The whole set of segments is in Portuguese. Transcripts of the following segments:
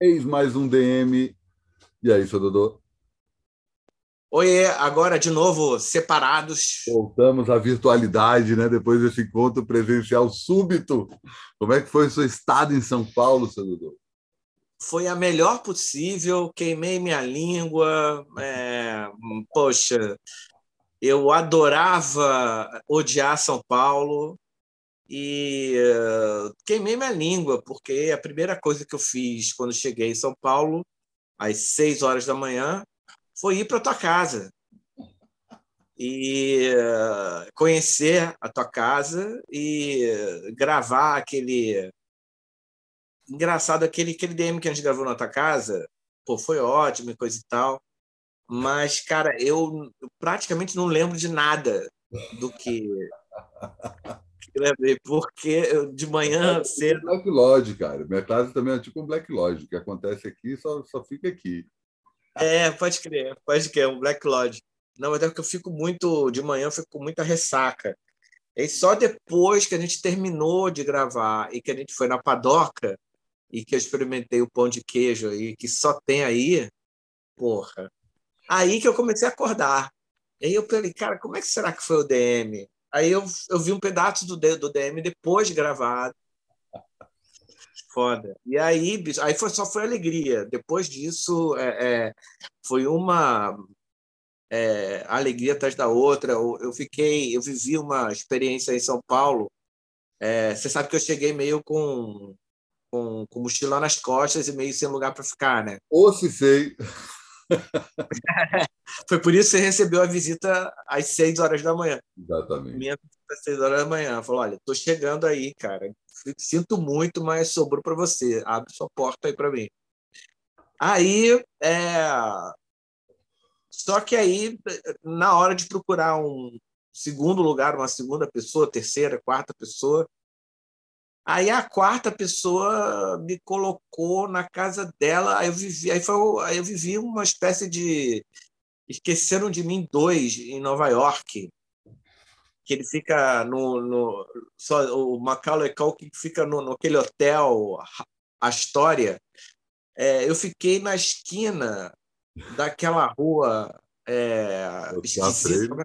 Eis mais um DM. E aí, seu Dodô? Oi, agora de novo separados. Voltamos à virtualidade, né? Depois desse encontro presencial súbito. Como é que foi o seu estado em São Paulo, seu Dodô? Foi a melhor possível, queimei minha língua. É... Poxa, eu adorava odiar São Paulo, e uh, queimei minha língua, porque a primeira coisa que eu fiz quando cheguei em São Paulo, às seis horas da manhã, foi ir para tua casa e uh, conhecer a tua casa e gravar aquele engraçado aquele aquele DM que a gente gravou na tua casa, pô, foi ótimo e coisa e tal. Mas cara, eu praticamente não lembro de nada do que porque de manhã é cedo. Black Lodge, cara. Minha casa também é tipo um Black Lodge. O que acontece aqui só, só fica aqui. É, pode crer, pode crer, um Black Lodge. Não, mas é porque eu fico muito. De manhã eu fico com muita ressaca. E só depois que a gente terminou de gravar e que a gente foi na padoca e que eu experimentei o pão de queijo aí, que só tem aí, porra. Aí que eu comecei a acordar. Aí eu falei, cara, como é que será que foi o DM? Aí eu, eu vi um pedaço do, do DM depois de gravado. Foda. E aí, bicho, aí foi, só foi alegria. Depois disso, é, é, foi uma é, alegria atrás da outra. Eu, eu, fiquei, eu vivi uma experiência em São Paulo. É, você sabe que eu cheguei meio com, com, com mochila nas costas e meio sem lugar para ficar, né? Ou se sei. Foi por isso que você recebeu a visita às seis horas da manhã. Exatamente. Minha visita às seis horas da manhã. Falou: olha, estou chegando aí, cara. Sinto muito, mas sobrou para você. Abre sua porta aí para mim. Aí, é... só que aí, na hora de procurar um segundo lugar, uma segunda pessoa, terceira, quarta pessoa, Aí a quarta pessoa me colocou na casa dela, aí eu vivi, aí foi, aí eu vivi uma espécie de Esqueceram de Mim dois em Nova York, que ele fica no, no só o Macaulay Culkin fica no, naquele hotel Astoria. É, eu fiquei na esquina daquela rua é, Oscar Freire. Né?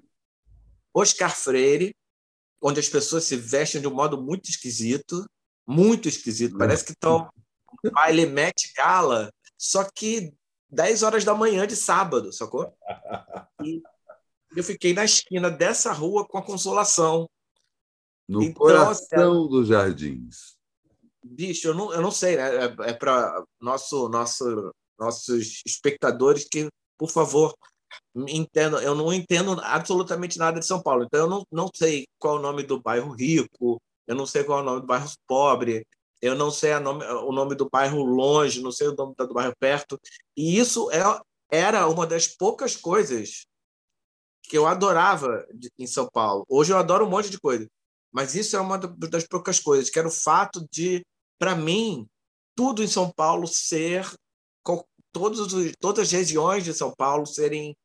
Oscar Freire, onde as pessoas se vestem de um modo muito esquisito, muito esquisito. Parece que estão baile Met Gala, só que 10 horas da manhã de sábado, sacou? E eu fiquei na esquina dessa rua com a consolação. No então, coração assim, dos jardins. Bicho, eu não, eu não sei, né? É, é para nosso, nosso, nossos espectadores que, por favor, entendo, eu não entendo absolutamente nada de São Paulo, então eu não, não sei qual é o nome do bairro rico, eu não sei qual é o nome do bairro pobre, eu não sei nome, o nome do bairro longe, não sei o nome do bairro perto. E isso é, era uma das poucas coisas que eu adorava em São Paulo. Hoje eu adoro um monte de coisa, mas isso é uma das poucas coisas, que era o fato de, para mim, tudo em São Paulo ser todos todas as regiões de São Paulo serem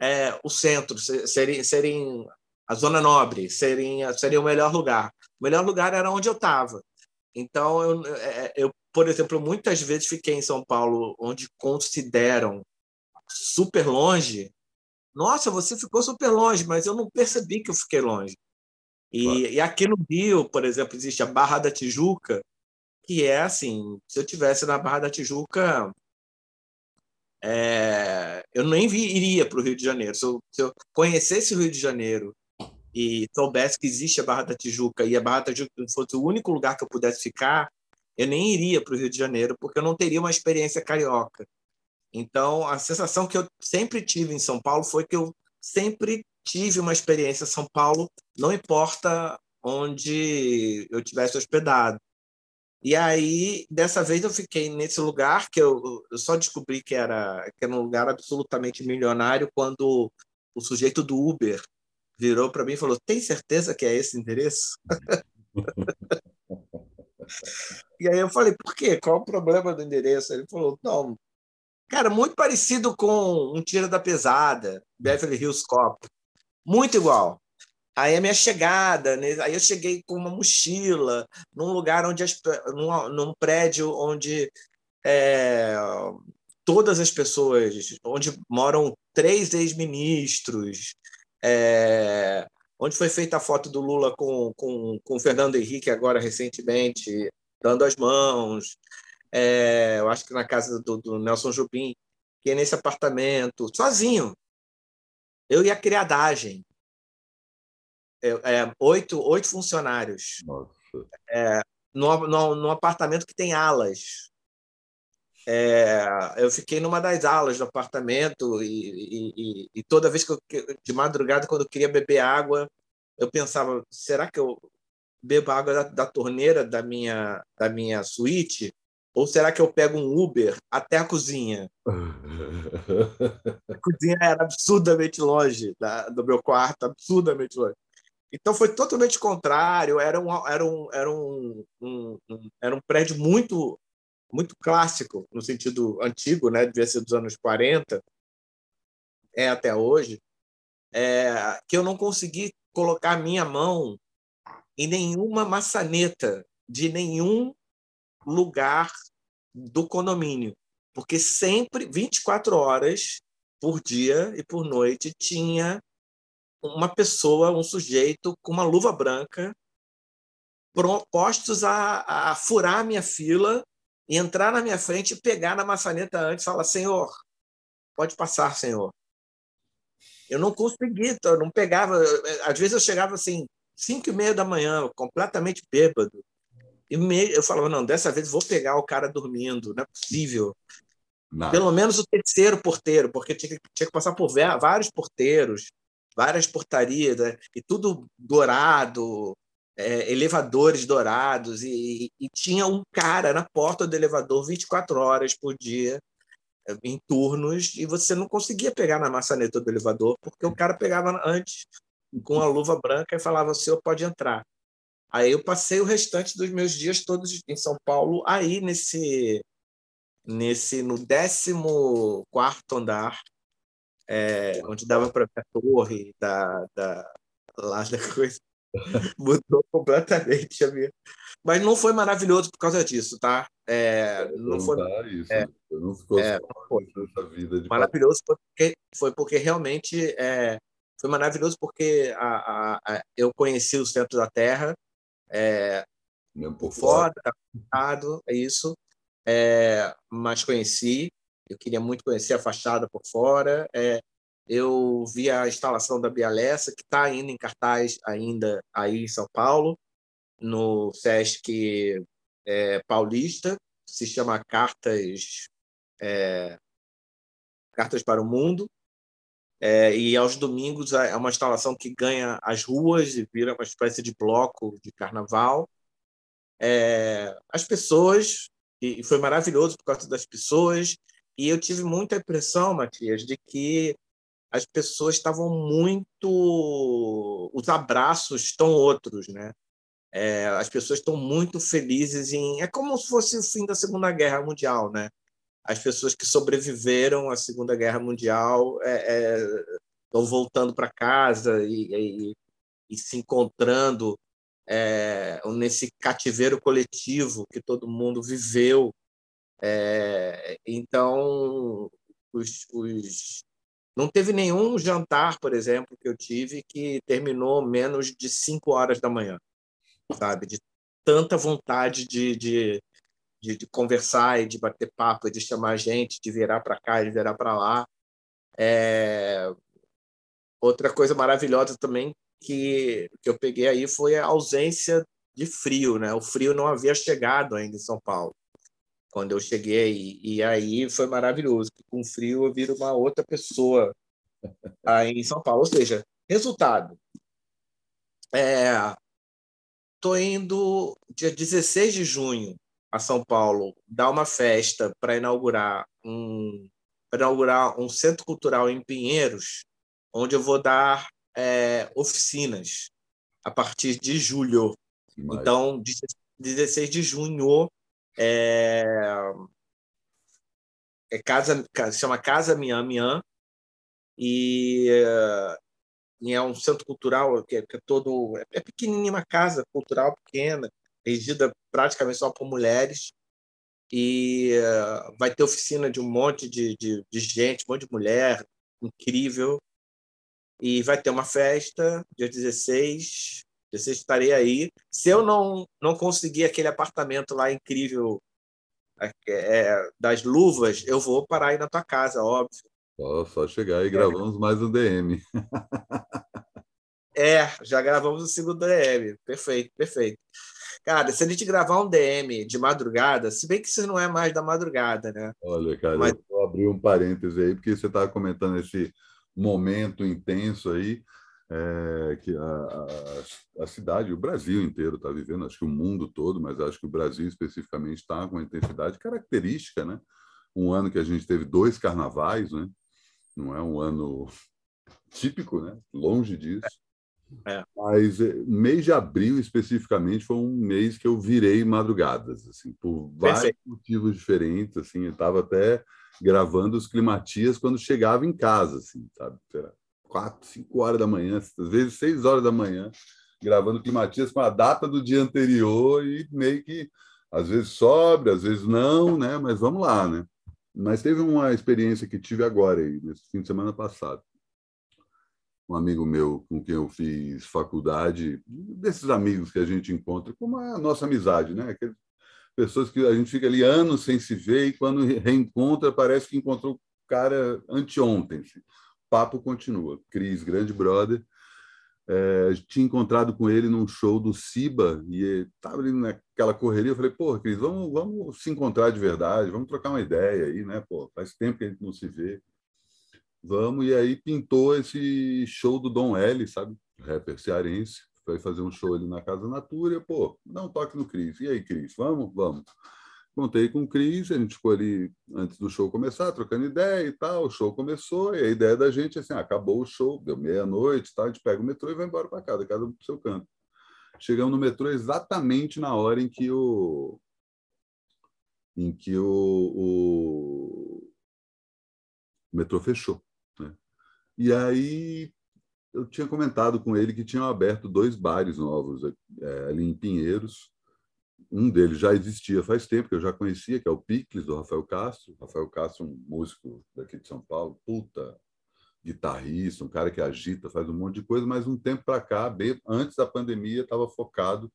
é, o centro, serem, serem a zona nobre, serem, seria o melhor lugar. O melhor lugar era onde eu estava. Então, eu, é, é, eu, por exemplo, muitas vezes fiquei em São Paulo, onde consideram super longe. Nossa, você ficou super longe, mas eu não percebi que eu fiquei longe. E, claro. e aqui no Rio, por exemplo, existe a Barra da Tijuca, que é assim: se eu tivesse na Barra da Tijuca, é, eu nem vi, iria para o Rio de Janeiro. Se eu, se eu, conhecesse o Rio de Janeiro e soubesse que existe a Barra da Tijuca e a Barra da Tijuca fosse o único lugar que eu pudesse ficar, eu nem iria para o Rio de Janeiro, porque eu não teria uma experiência carioca. Então, a sensação que eu sempre tive em São Paulo foi que eu sempre tive uma experiência São Paulo, não importa onde eu tivesse hospedado. E aí, dessa vez, eu fiquei nesse lugar que eu, eu só descobri que era, que era um lugar absolutamente milionário quando o sujeito do Uber virou para mim e falou: Tem certeza que é esse endereço? e aí eu falei: Por quê? Qual o problema do endereço? Ele falou: Não, cara, muito parecido com um Tira da Pesada, Beverly Hills Cop. Muito igual. Aí a minha chegada, né? aí eu cheguei com uma mochila num lugar onde as, num, num prédio onde é, todas as pessoas, onde moram três ex-ministros, é, onde foi feita a foto do Lula com, com, com o Fernando Henrique, agora recentemente, dando as mãos. É, eu acho que na casa do, do Nelson Jobim, que é nesse apartamento, sozinho. Eu e a criadagem. É, é, oito, oito funcionários. É, no, no, no apartamento que tem alas. É, eu fiquei numa das alas do apartamento e, e, e, toda vez que eu, de madrugada, quando eu queria beber água, eu pensava: será que eu bebo água da, da torneira da minha, da minha suíte? Ou será que eu pego um Uber até a cozinha? a cozinha era absurdamente longe da, do meu quarto, absurdamente longe. Então foi totalmente contrário. Era um, era um, era um, um, um, era um prédio muito muito clássico, no sentido antigo, né? devia ser dos anos 40, é até hoje, é, que eu não consegui colocar minha mão em nenhuma maçaneta de nenhum lugar do condomínio, porque sempre, 24 horas por dia e por noite, tinha uma pessoa, um sujeito com uma luva branca, postos a, a furar a minha fila e entrar na minha frente e pegar na maçaneta antes e falar: Senhor, pode passar, Senhor. Eu não consegui, eu não pegava. Às vezes eu chegava assim, cinco e meia da manhã, completamente bêbado. E eu falava: não, dessa vez vou pegar o cara dormindo, não é possível. Não. Pelo menos o terceiro porteiro, porque tinha que, tinha que passar por vários porteiros, várias portarias, né? e tudo dourado, é, elevadores dourados e, e, tinha um cara na porta do elevador 24 horas por dia é, em turnos e você não conseguia pegar na maçaneta do elevador porque o cara pegava antes com a luva branca e falava o senhor pode entrar aí eu passei o restante dos meus dias todos em São Paulo aí nesse nesse no 14 quarto andar é, onde dava para a torre da, da lá da coisa Mudou completamente a minha. Mas não foi maravilhoso por causa disso, tá? É, não foi. Isso. É, não ficou é, foi. vida de maravilhoso porque foi porque realmente é, foi maravilhoso porque a, a, a, eu conheci o centro da Terra é, por fora, tá é isso. É, mas conheci. Eu queria muito conhecer a fachada por fora. É, eu vi a instalação da Bialessa, que está ainda em cartaz ainda aí em São Paulo, no Sesc é, Paulista, se chama Cartas é, Cartas para o Mundo. É, e aos domingos é uma instalação que ganha as ruas e vira uma espécie de bloco de carnaval. É, as pessoas, e foi maravilhoso por causa das pessoas, e eu tive muita impressão, Matias, de que as pessoas estavam muito. Os abraços estão outros, né? É, as pessoas estão muito felizes em. É como se fosse o fim da Segunda Guerra Mundial, né? As pessoas que sobreviveram à Segunda Guerra Mundial é, é, estão voltando para casa e, e, e, se encontrando é, nesse cativeiro coletivo que todo mundo viveu. É, então, os, os não teve nenhum jantar, por exemplo, que eu tive que terminou menos de cinco horas da manhã, sabe? De tanta vontade de, de, de, de conversar e de bater papo, de chamar gente, de virar para cá, de virar para lá. É... Outra coisa maravilhosa também que, que eu peguei aí foi a ausência de frio, né? O frio não havia chegado ainda em São Paulo quando eu cheguei. E aí foi maravilhoso, com frio eu viro uma outra pessoa aí em São Paulo. Ou seja, resultado. É, tô indo dia 16 de junho a São Paulo dar uma festa para inaugurar um inaugurar um centro cultural em Pinheiros, onde eu vou dar é, oficinas a partir de julho. Então, 16 de junho é, é casa, se chama Casa Mian Mian, e, é um centro cultural que é, que é todo. É, é pequenininha, uma casa cultural pequena, regida praticamente só por mulheres. e uh, vai ter oficina de um monte de, de, de, gente, um monte de mulher, incrível. E vai ter uma festa, dia 16. 16 estarei aí. Se eu não, não conseguir aquele apartamento lá incrível é, das luvas, eu vou parar aí na tua casa, óbvio. Só, só chegar e é. gravamos mais um DM. é, já gravamos o segundo DM. Perfeito, perfeito. Cara, se a gente gravar um DM de madrugada, se bem que isso não é mais da madrugada, né? Olha, cara, Mas... eu vou abrir um parêntese aí, porque você estava comentando esse momento intenso aí, é, que a, a, a, cidade, o Brasil inteiro está vivendo, acho que o mundo todo, mas acho que o Brasil especificamente está com uma intensidade característica, né? Um ano que a gente teve dois carnavais, né? Não é um ano típico, né? Longe disso. É. Mas eh, mês de abril, especificamente, foi um mês que eu virei madrugadas, assim, por vários Perfeito. motivos diferentes. Assim, eu estava até gravando os climatias quando chegava em casa, assim, sabe? Era quatro, cinco horas da manhã, às vezes seis horas da manhã, gravando climatias com a data do dia anterior e meio que às vezes sobra, às vezes não, né? Mas vamos lá, né? Mas teve uma experiência que tive agora, aí, nesse fim de semana passado um amigo meu com quem eu fiz faculdade, desses amigos que a gente encontra, como a nossa amizade, né? Aquelas pessoas que a gente fica ali anos sem se ver e quando reencontra parece que encontrou o cara anteontem. Assim. Papo continua. Cris, grande brother, é, tinha encontrado com ele num show do Siba e estava ali naquela correria. Eu falei, pô, Cris, vamos, vamos se encontrar de verdade, vamos trocar uma ideia aí, né? Pô, faz tempo que a gente não se vê. Vamos, e aí pintou esse show do Dom L, sabe? Rapper cearense. Foi fazer um show ali na Casa Natura. E, pô, dá um toque no Cris. E aí, Cris, vamos? Vamos. Contei com o Cris, a gente ficou ali antes do show começar, trocando ideia e tal. O show começou, e a ideia da gente é assim: ah, acabou o show, deu meia-noite, tá? a gente pega o metrô e vai embora para casa, cada um pro seu canto. Chegamos no metrô exatamente na hora em que o. em que o, o, o metrô fechou. E aí eu tinha comentado com ele que tinham aberto dois bares novos é, ali em Pinheiros. Um deles já existia faz tempo, que eu já conhecia, que é o Picles, do Rafael Castro. Rafael Castro, um músico daqui de São Paulo, puta guitarrista, um cara que agita, faz um monte de coisa, mas um tempo para cá, bem, antes da pandemia, estava focado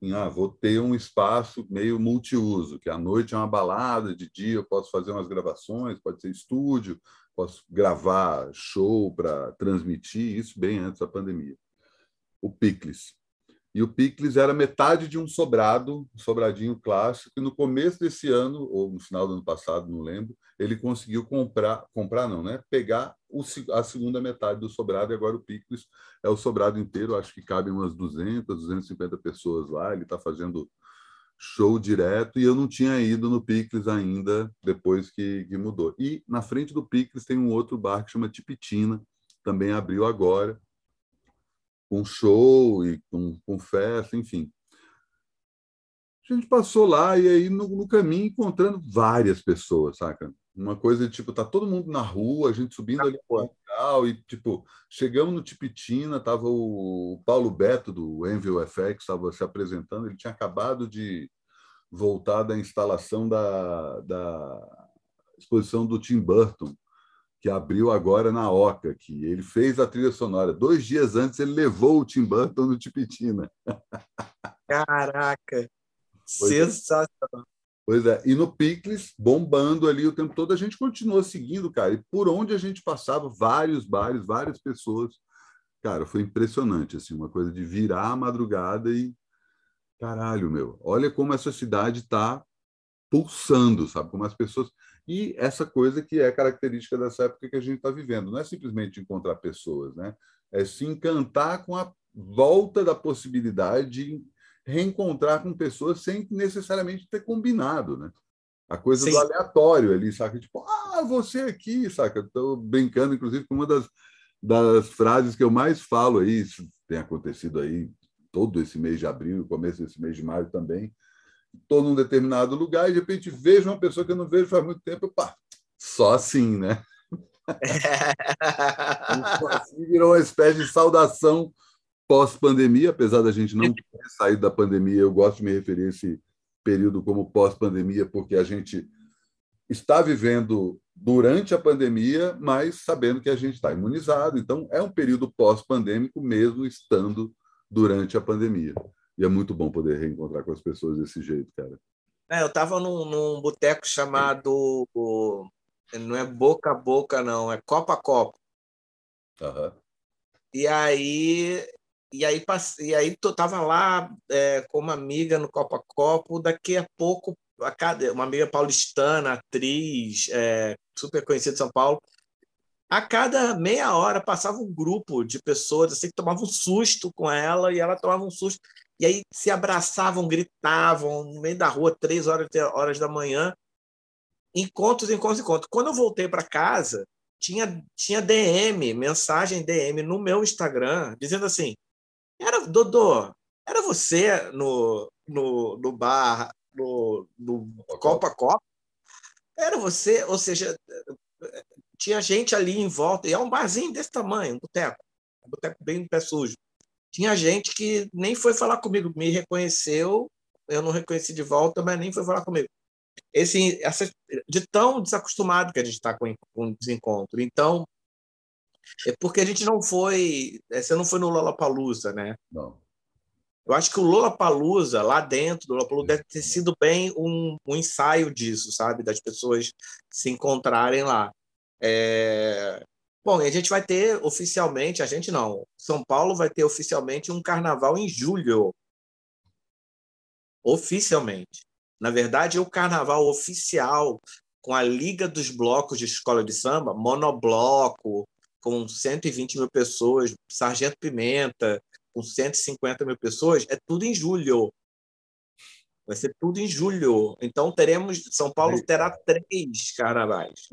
em ah, vou ter um espaço meio multiuso, que à noite é uma balada, de dia eu posso fazer umas gravações, pode ser estúdio, posso gravar show para transmitir, isso bem antes da pandemia. O Picles. E o Picles era metade de um sobrado, um sobradinho clássico, e no começo desse ano, ou no final do ano passado, não lembro, ele conseguiu comprar, comprar não, né? Pegar o, a segunda metade do sobrado, e agora o Picles é o sobrado inteiro, acho que cabem umas 200, 250 pessoas lá, ele está fazendo show direto, e eu não tinha ido no Picles ainda, depois que, que mudou. E na frente do Picles tem um outro bar que chama Tipitina, também abriu agora, com show e com, com festa, enfim. A gente passou lá e aí no, no, caminho encontrando várias pessoas, saca? Uma coisa de tipo, tá todo mundo na rua, a gente subindo ali pro local e tipo, chegamos no Tipitina, tava o Paulo Beto do Envil FX, estava se apresentando, ele tinha acabado de voltar da instalação da, da exposição do Tim Burton que abriu agora na Oca, que ele fez a trilha sonora. Dois dias antes ele levou o Tim Burton no Tipitina. Caraca! Pois é. Sensacional. É. Pois é, e no Picles, bombando ali o tempo todo, a gente continuou seguindo, cara, e por onde a gente passava, vários bares, várias pessoas. Cara, foi impressionante, assim, uma coisa de virar a madrugada e. Caralho, meu, olha como essa cidade está pulsando, sabe? Como as pessoas e essa coisa que é característica dessa época que a gente está vivendo. Não é simplesmente encontrar pessoas, né? é se encantar com a volta da possibilidade de reencontrar com pessoas sem necessariamente ter combinado. Né? A coisa Sim. do aleatório ali, saca? Tipo, ah, você aqui, saca? Estou brincando, inclusive, com uma das, das frases que eu mais falo aí, isso tem acontecido aí todo esse mês de abril, começo desse mês de maio também, estou num determinado lugar e de repente vejo uma pessoa que eu não vejo faz muito tempo, pá, só assim, né? assim virou uma espécie de saudação pós-pandemia, apesar da gente não ter saído da pandemia, eu gosto de me referir a esse período como pós-pandemia, porque a gente está vivendo durante a pandemia, mas sabendo que a gente está imunizado. Então, é um período pós-pandêmico, mesmo estando durante a pandemia. E é muito bom poder reencontrar com as pessoas desse jeito, cara. É, eu estava num, num boteco chamado. Não é boca a boca, não, é copa a copa. Uhum. E aí. E aí, e aí tu tava lá é, com uma amiga no Copa Copo, daqui a pouco uma amiga paulistana, atriz, é, super conhecida de São Paulo, a cada meia hora passava um grupo de pessoas assim que tomavam um susto com ela e ela tomava um susto e aí se abraçavam, gritavam no meio da rua, três horas, horas da manhã, encontros, encontros, encontros. Quando eu voltei para casa, tinha, tinha DM, mensagem DM no meu Instagram, dizendo assim: era Dodô, era você no, no, no bar, no, no Copa Copa? Era você, ou seja, tinha gente ali em volta, e é um barzinho desse tamanho, um boteco, um boteco bem pé sujo. Tinha gente que nem foi falar comigo, me reconheceu, eu não reconheci de volta, mas nem foi falar comigo. Esse, essa, de tão desacostumado que a gente está com, com o desencontro. Então, é porque a gente não foi. É, você não foi no Lollapalooza, né? Não. Eu acho que o Lollapalooza, lá dentro do Lollapalooza, deve ter sido bem um, um ensaio disso, sabe? Das pessoas se encontrarem lá. É... Bom, a gente vai ter oficialmente, a gente não, São Paulo vai ter oficialmente um carnaval em julho. Oficialmente. Na verdade, o carnaval oficial com a Liga dos Blocos de Escola de Samba, monobloco, com 120 mil pessoas, Sargento Pimenta, com 150 mil pessoas, é tudo em julho. Vai ser tudo em julho. Então teremos. São Paulo terá três carnavais.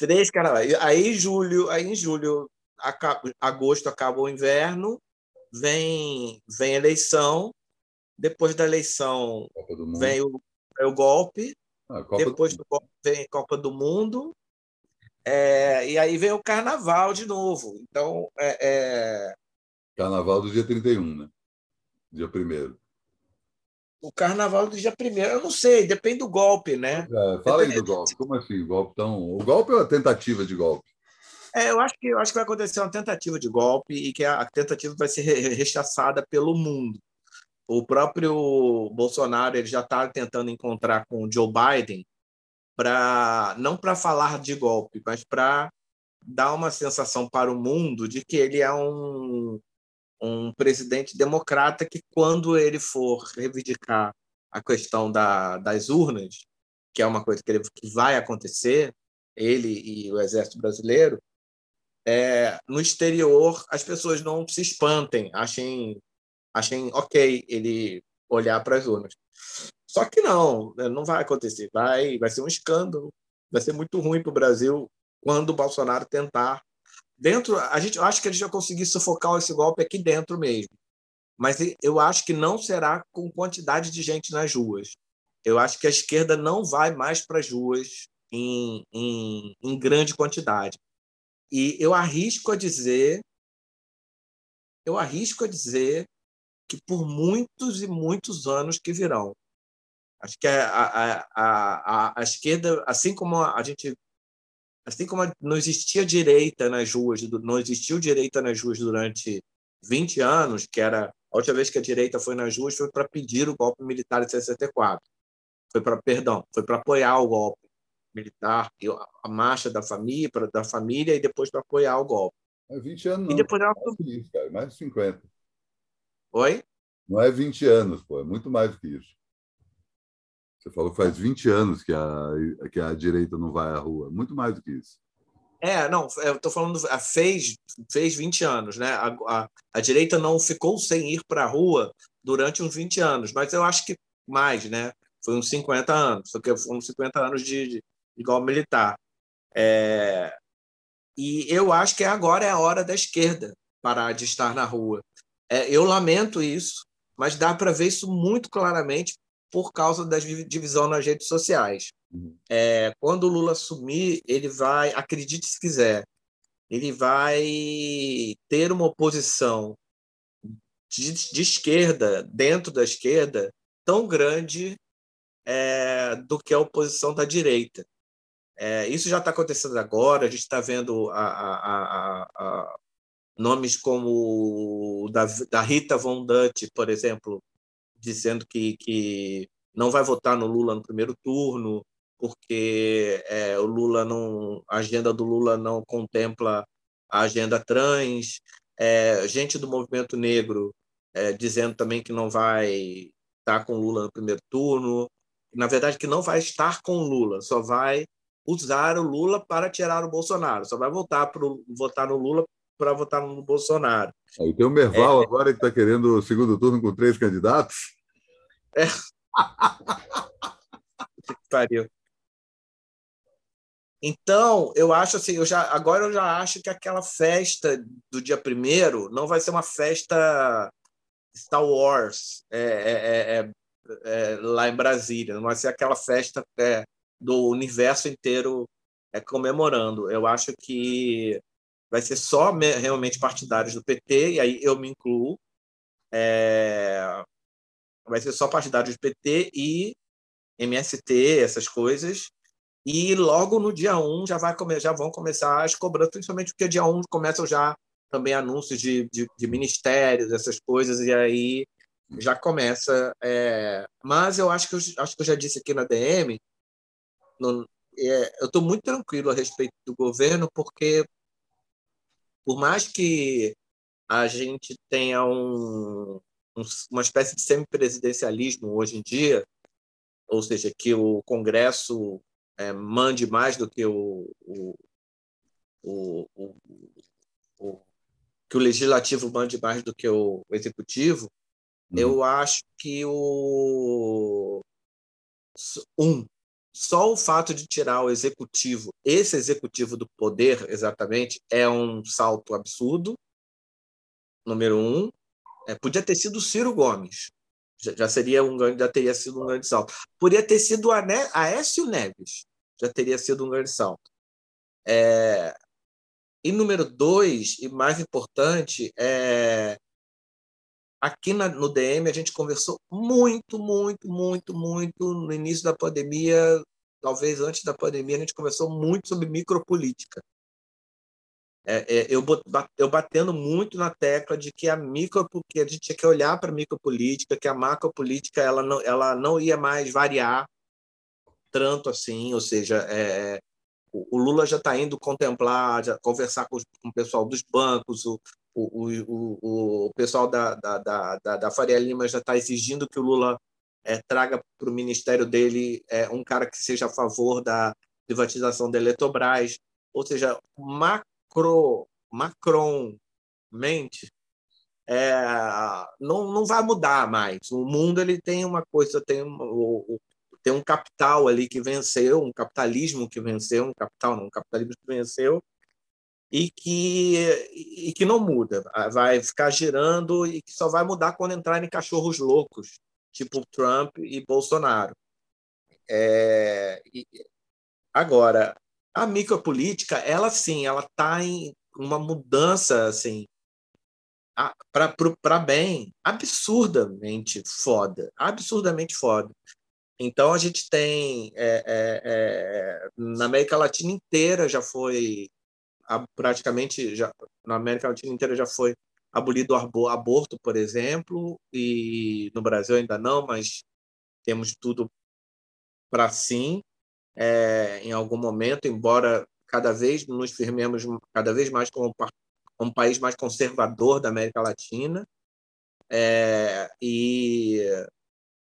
Três carnavais. Aí julho, aí em julho, agosto acaba o inverno, vem vem eleição, depois da eleição vem o, vem o golpe, ah, depois do... do golpe vem Copa do Mundo, é, e aí vem o carnaval de novo. Então, é, é... Carnaval do dia 31, né? Dia 1 o carnaval do dia primeiro, eu não sei, depende do golpe, né? É, fala aí do golpe. Como assim? Golpe tão... O golpe é uma tentativa de golpe? É, eu acho que eu acho que vai acontecer uma tentativa de golpe e que a, tentativa vai ser rechaçada pelo mundo. O próprio Bolsonaro ele já está tentando encontrar com o Joe Biden para não para falar de golpe, mas para dar uma sensação para o mundo de que ele é um um presidente democrata que, quando ele for reivindicar a questão da, das urnas, que é uma coisa que, ele, que vai acontecer, ele e o Exército Brasileiro, é, no exterior as pessoas não se espantem, achem, achem ok ele olhar para as urnas. Só que não, né, não vai acontecer. Vai, vai ser um escândalo, vai ser muito ruim para o Brasil quando o Bolsonaro tentar dentro, a gente eu acho que a gente vai conseguir sufocar esse golpe aqui dentro mesmo. Mas eu acho que não será com quantidade de gente nas ruas. Eu acho que a esquerda não vai mais para as ruas em, em, em grande quantidade. E eu arrisco a dizer, eu arrisco a dizer que por muitos e muitos anos que virão. Acho que a, a, a, a, esquerda, assim como a gente assim como não existia direita nas ruas, não existiu direita nas ruas durante 20 anos, que era a última vez que a direita foi nas ruas foi para pedir o golpe militar de 64. Foi para, perdão, foi para apoiar o golpe militar, a marcha da família, da família e depois para apoiar o golpe. É 20 anos não. E depois ela... mais, isso, cara, mais de 50. Oi? Não é 20 anos, pô, é muito mais do que isso. Você falou que faz 20 anos que a, que a direita não vai à rua. Muito mais do que isso. É, não, eu estou falando, fez, fez 20 anos, né? A, a, a direita não ficou sem ir para a rua durante uns 20 anos, mas eu acho que mais, né? Foi uns 50 anos, porque foram uns 50 anos de, de igual militar. É, e eu acho que agora é a hora da esquerda parar de estar na rua. É, eu lamento isso, mas dá para ver isso muito claramente por causa da divisão nas redes sociais. Uhum. É, quando o Lula assumir, ele vai, acredite se quiser, ele vai ter uma oposição de, de esquerda, dentro da esquerda, tão grande é, do que a oposição da direita. É, isso já está acontecendo agora, a gente está vendo a, a, a, nomes como da, da Rita Von Dutt, por exemplo, dizendo que, que não vai votar no Lula no primeiro turno, porque é, o Lula não, a agenda do Lula não contempla a agenda trans, é, gente do movimento negro é, dizendo também que não vai estar com Lula no primeiro turno, na verdade que não vai estar com Lula, só vai usar o Lula para tirar o Bolsonaro, só vai voltar para votar no Lula para votar no Bolsonaro. Aí tem o Merval é, agora que está querendo o segundo turno com três candidatos. É. que pariu. Então, eu acho assim, eu já, agora eu já acho que aquela festa do dia primeiro não vai ser uma festa Star Wars é, é, é, é lá em Brasília, não vai ser aquela festa é, do universo inteiro comemorando. Eu acho que vai ser só realmente partidários do PT, e aí eu me incluo. vai ser só partidários do PT e MST, essas coisas, e logo no dia 1 já, vai, já vão começar as cobranças, principalmente porque dia 1 começam já também anúncios de, de, de ministérios, essas coisas, e aí já começa. É... Mas eu acho que eu, acho que eu já disse aqui na DM, no, é, eu estou muito tranquilo a respeito do governo, porque por mais que a gente tenha um, um, uma espécie de semipresidencialismo hoje em dia, ou seja, que o Congresso é, mande mais do que o, o, o, o, que o legislativo mande mais do que o executivo, uhum. eu acho que o um só o fato de tirar o executivo, esse executivo do poder, exatamente, é um salto absurdo. Número um, é, podia ter sido Ciro Gomes, já, já, seria um já teria sido um grande salto. Poderia ter sido a ne Aécio Neves, já teria sido um grande salto. É... E número dois, e mais importante, é... aqui na, no DM a gente conversou muito, muito, muito, muito no início da pandemia, talvez antes da pandemia, a gente conversou muito sobre micropolítica. É, é, eu, eu batendo muito na tecla de que a micro, porque a gente tinha que olhar para a micropolítica, que a macropolítica ela não, ela não ia mais variar tanto assim, ou seja, é, o Lula já está indo contemplar, já conversar com, o pessoal dos bancos, o, o, o, o pessoal da, da, da, da Faria Lima já está exigindo que o Lula é, traga para o ministério dele é, um cara que seja a favor da privatização da Eletrobras, ou seja, macro, macronmente, é, não, não vai mudar mais. O mundo ele tem uma coisa, tem uma, tem um capital ali que venceu, um capitalismo que venceu, um capital não, um capitalismo que venceu e que e que não muda, vai ficar girando e que só vai mudar quando entrarem cachorros loucos, tipo Trump e Bolsonaro. É, e, agora, a micropolítica, ela sim, ela está em uma mudança assim para bem absurdamente foda, absurdamente foda. Então, a gente tem, é, é, é, na América Latina inteira já foi, praticamente, já, na América Latina inteira já foi abolido o aborto, por exemplo, e no Brasil ainda não, mas temos tudo para sim, é, em algum momento, embora cada vez nos firmemos cada vez mais como um país mais conservador da América Latina, é, e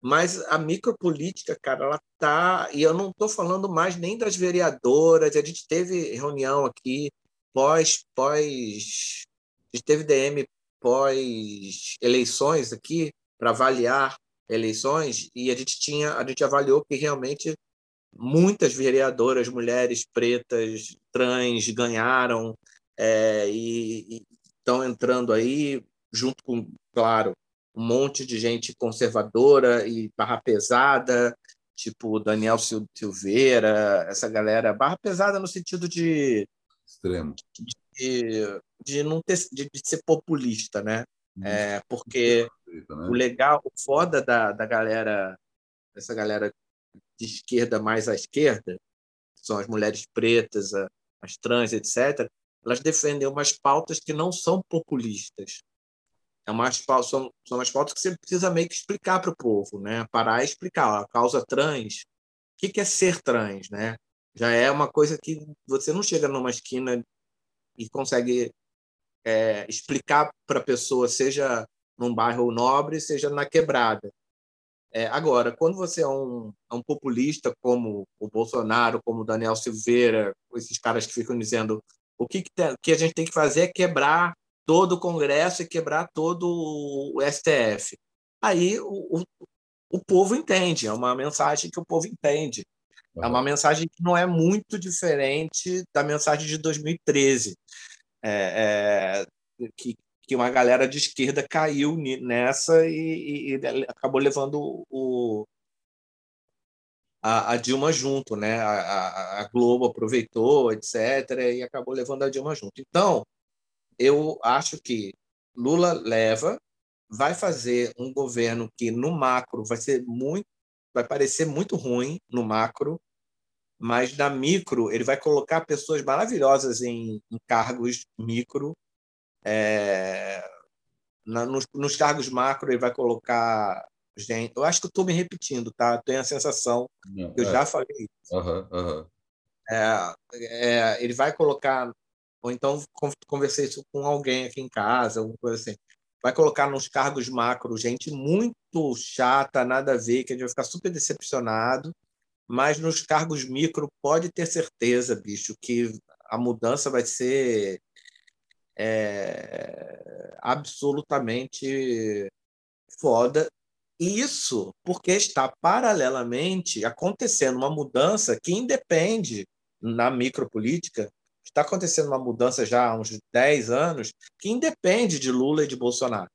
mas a micropolítica, cara, ela tá. E eu não estou falando mais nem das vereadoras. A gente teve reunião aqui pós. pós teve DM pós eleições aqui para avaliar eleições e a gente tinha a gente avaliou que realmente muitas vereadoras mulheres pretas trans ganharam é, e estão entrando aí junto com claro um monte de gente conservadora e barra pesada, tipo Daniel Silveira, essa galera, barra pesada no sentido de extremo de, de não ter de, de ser populista, né? Uhum. É, porque né? o legal, o foda da, da galera, essa galera de esquerda mais à esquerda, são as mulheres pretas, as trans, etc., elas defendem umas pautas que não são populistas. É umas, são, são umas pautas que você precisa meio que explicar para o povo, né? parar e explicar. a causa trans, o que, que é ser trans? Né? Já é uma coisa que você não chega numa esquina e consegue é, explicar para a pessoa, seja num bairro nobre, seja na quebrada. É, agora, quando você é um, é um, populista como o Bolsonaro, como o Daniel Silveira, esses caras que ficam dizendo o que, que, tem, que a gente tem que fazer é quebrar todo o Congresso e quebrar todo o STF. Aí o, o, o povo entende, é uma mensagem que o povo entende. É uma mensagem que não é muito diferente da mensagem de 2013, é, é, que, que uma galera de esquerda caiu nessa e, e, e acabou levando o, a, a, Dilma junto, né? A, a, a, Globo aproveitou, etc., e acabou levando a Dilma junto. Então, eu acho que Lula leva, vai fazer um governo que no macro vai ser muito, vai parecer muito ruim no macro, mas na micro ele vai colocar pessoas maravilhosas em, em cargos micro é, na, nos, nos, cargos macro, ele vai colocar gente. Eu acho que estou me repetindo, tá? Tenho a sensação Não, que eu é. já falei isso. Uhum, uhum. É, é, ele vai colocar, ou então conversei isso com alguém aqui em casa, alguma coisa assim. Vai colocar nos cargos macro gente muito chata, nada a ver, que a gente vai ficar super decepcionado. Mas nos cargos micro, pode ter certeza, bicho, que a mudança vai ser é, absolutamente foda. Isso porque está paralelamente acontecendo uma mudança que independe na micropolítica, está acontecendo uma mudança já há uns 10 anos que independe de Lula e de Bolsonaro.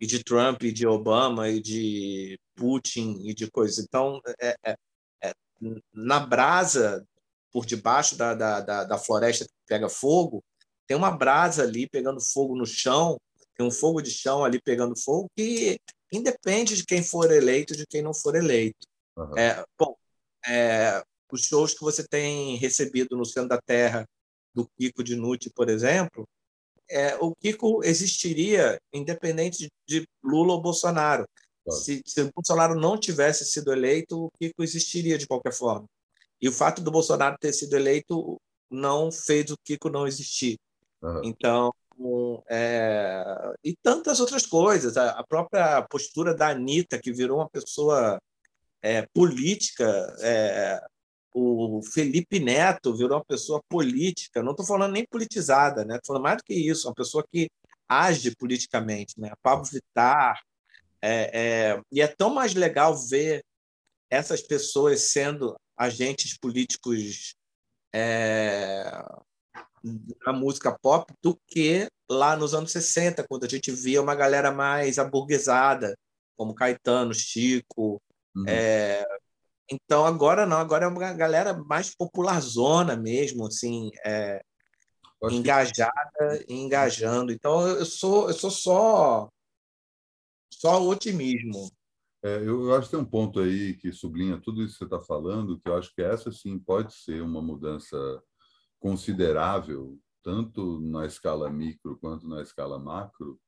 E de Trump, e de Obama, e de Putin, e de coisas. Então, é, é, é, na brasa, por debaixo da, da, da, da floresta que pega fogo, tem uma brasa ali pegando fogo no chão, tem um fogo de chão ali pegando fogo que independe de quem for eleito, de quem não for eleito. Uhum. É, bom, é, os shows que você tem recebido no centro da Terra do Kiko de Nuti, por exemplo, é, o Kiko existiria independente de, Lula ou Bolsonaro. Se, se o Bolsonaro não tivesse sido eleito, o Kiko existiria de qualquer forma. E o fato do Bolsonaro ter sido eleito não fez o Kiko não existir. Uhum. Então, é... e tantas outras coisas. A própria postura da Anitta, que virou uma pessoa é, política, é... o Felipe Neto virou uma pessoa política, não estou falando nem politizada, né? estou falando mais do que isso, uma pessoa que age politicamente. Né? Pablo Vittar. É, é, e é tão mais legal ver essas pessoas sendo agentes políticos é, na música pop do que lá nos anos 60, quando a gente via uma galera mais aburguesada, como Caetano, Chico. Uhum. É... Então agora não, agora é uma galera mais popularzona mesmo, assim, é... engajada, que... engajando. Então eu sou, eu sou só só otimismo. É, eu acho que tem um ponto aí que sublinha tudo isso que você está falando, que eu acho que essa sim pode ser uma mudança considerável, tanto na escala micro quanto na escala macro,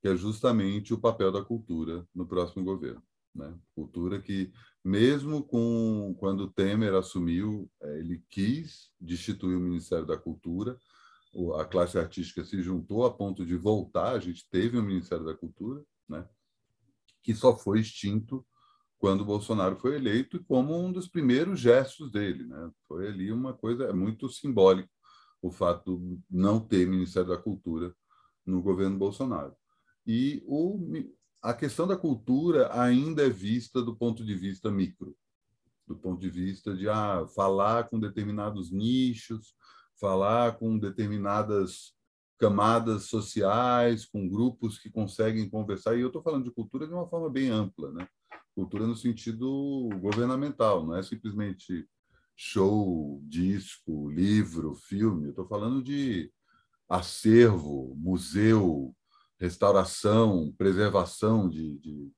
que é justamente o papel da cultura no próximo governo. Né? Cultura que, mesmo com quando Temer assumiu, é, ele quis destituir o Ministério da Cultura, a classe artística se juntou a ponto de voltar, a gente teve um Ministério da Cultura, né? que só foi extinto quando Bolsonaro foi eleito e como um dos primeiros gestos dele. Né? Foi ali uma coisa muito simbólica o fato de não ter Ministério da Cultura no governo Bolsonaro. E o, a questão da cultura ainda é vista do ponto de vista micro, do ponto de vista de ah, falar com determinados nichos, falar com determinadas camadas sociais, com grupos que conseguem conversar. E eu estou falando de cultura de uma forma bem ampla, né? cultura no sentido governamental, não é simplesmente show, disco, livro, filme. Estou falando de acervo, museu, restauração, preservação de, de,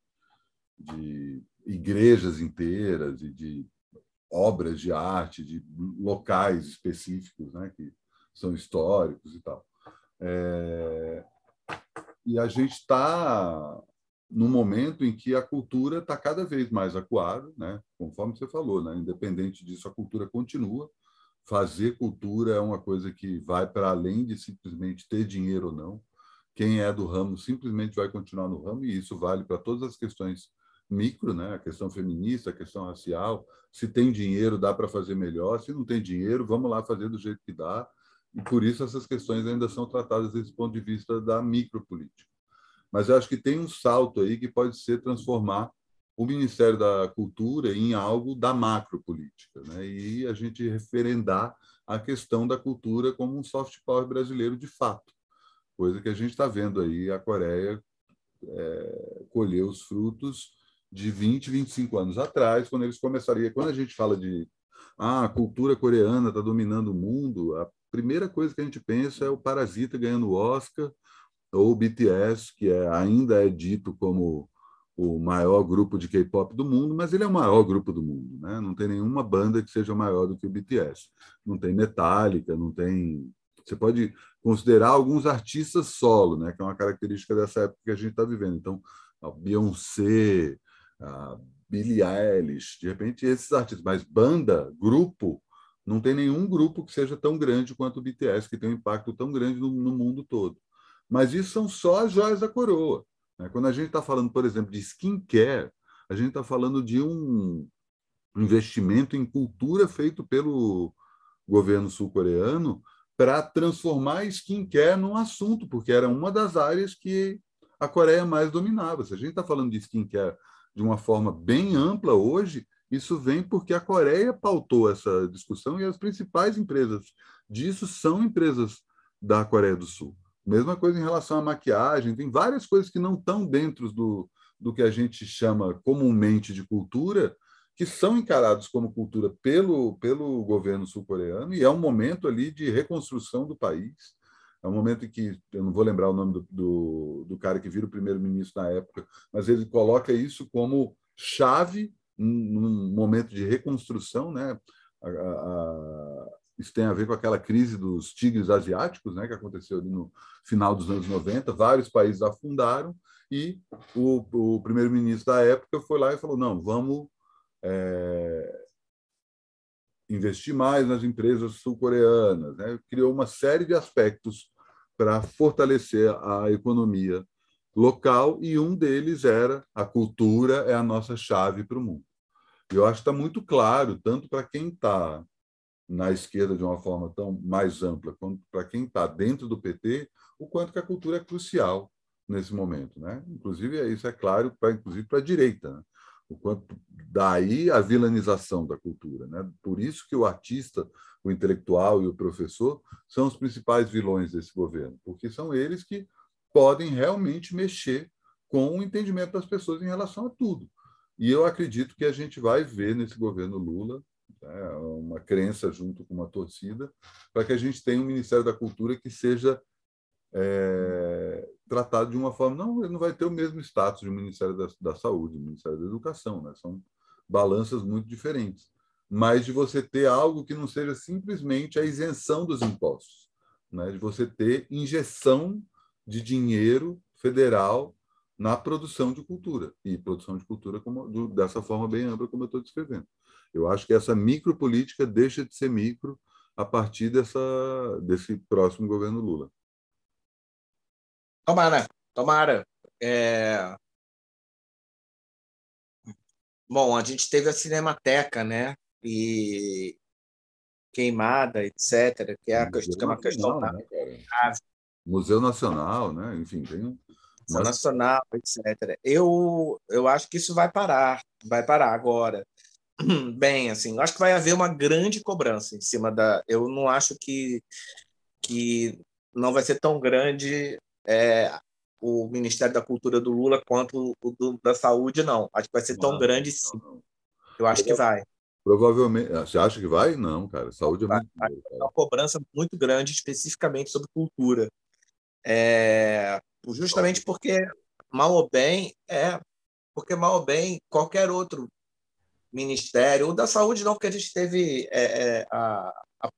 de igrejas inteiras e de obras de arte, de locais específicos, né, que são históricos e tal. É... E a gente está num momento em que a cultura está cada vez mais acuada, né? conforme você falou, né? independente disso, a cultura continua. Fazer cultura é uma coisa que vai para além de simplesmente ter dinheiro ou não. Quem é do ramo simplesmente vai continuar no ramo, e isso vale para todas as questões micro, né? a questão feminista, a questão racial. Se tem dinheiro, dá para fazer melhor. Se não tem dinheiro, vamos lá fazer do jeito que dá. E por isso essas questões ainda são tratadas desse ponto de vista da micropolítica. Mas eu acho que tem um salto aí que pode ser transformar o Ministério da Cultura em algo da macropolítica, né? e a gente referendar a questão da cultura como um soft power brasileiro de fato, coisa que a gente está vendo aí a Coreia é, colher os frutos de 20, 25 anos atrás, quando eles começariam. Quando a gente fala de ah, a cultura coreana está dominando o mundo, a primeira coisa que a gente pensa é o Parasita ganhando o Oscar, ou o BTS, que é, ainda é dito como o maior grupo de K-pop do mundo, mas ele é o maior grupo do mundo, né? Não tem nenhuma banda que seja maior do que o BTS. Não tem Metallica, não tem. Você pode considerar alguns artistas solo, né? Que é uma característica dessa época que a gente está vivendo. Então, a Beyoncé, a Billie Eilish, de repente esses artistas, mas banda, grupo, não tem nenhum grupo que seja tão grande quanto o BTS, que tem um impacto tão grande no, no mundo todo. Mas isso são só as joias da coroa. Né? Quando a gente está falando, por exemplo, de skincare, a gente está falando de um investimento em cultura feito pelo governo sul-coreano para transformar skincare num assunto, porque era uma das áreas que a Coreia mais dominava. Se a gente está falando de skincare de uma forma bem ampla hoje, isso vem porque a Coreia pautou essa discussão e as principais empresas disso são empresas da Coreia do Sul. Mesma coisa em relação à maquiagem, tem várias coisas que não estão dentro do, do que a gente chama comumente de cultura, que são encarados como cultura pelo, pelo governo sul-coreano, e é um momento ali de reconstrução do país. É um momento em que, eu não vou lembrar o nome do, do, do cara que vira o primeiro-ministro na época, mas ele coloca isso como chave num momento de reconstrução, né? A, a, isso tem a ver com aquela crise dos tigres asiáticos, né, que aconteceu no final dos anos 90. Vários países afundaram e o, o primeiro-ministro da época foi lá e falou: não, vamos é, investir mais nas empresas sul-coreanas. Né? Criou uma série de aspectos para fortalecer a economia local e um deles era a cultura é a nossa chave para o mundo. Eu acho que está muito claro, tanto para quem está na esquerda de uma forma tão mais ampla, quanto para quem está dentro do PT, o quanto que a cultura é crucial nesse momento, né? Inclusive isso é claro para inclusive para a direita, né? O quanto daí a vilanização da cultura, né? Por isso que o artista, o intelectual e o professor são os principais vilões desse governo, porque são eles que podem realmente mexer com o entendimento das pessoas em relação a tudo. E eu acredito que a gente vai ver nesse governo Lula né, uma crença junto com uma torcida, para que a gente tenha um Ministério da Cultura que seja é, tratado de uma forma. Não, ele não vai ter o mesmo status do Ministério da, da Saúde, do Ministério da Educação, né? são balanças muito diferentes. Mas de você ter algo que não seja simplesmente a isenção dos impostos, né? de você ter injeção de dinheiro federal na produção de cultura, e produção de cultura como, do, dessa forma bem ampla como eu estou descrevendo. Eu acho que essa micropolítica deixa de ser micro a partir dessa, desse próximo governo Lula. Tomara, tomara. É... Bom, a gente teve a Cinemateca, né? E queimada, etc., que é, a questão, que é uma questão né, Museu Nacional, né? Enfim, tem um. Museu Nacional, etc. Eu, eu acho que isso vai parar, vai parar agora. Bem, assim, acho que vai haver uma grande cobrança em cima da. Eu não acho que, que não vai ser tão grande é, o Ministério da Cultura do Lula quanto o do, da Saúde, não. Acho que vai ser tão não, grande sim. Não. Eu acho que vai. Provavelmente. Ah, você acha que vai? Não, cara. Saúde é muito. Vai, vai uma cobrança muito grande, especificamente sobre cultura. É, justamente porque, mal ou bem, é porque mal ou bem, qualquer outro ministério, o da saúde não, porque a gente teve é, é, a, a,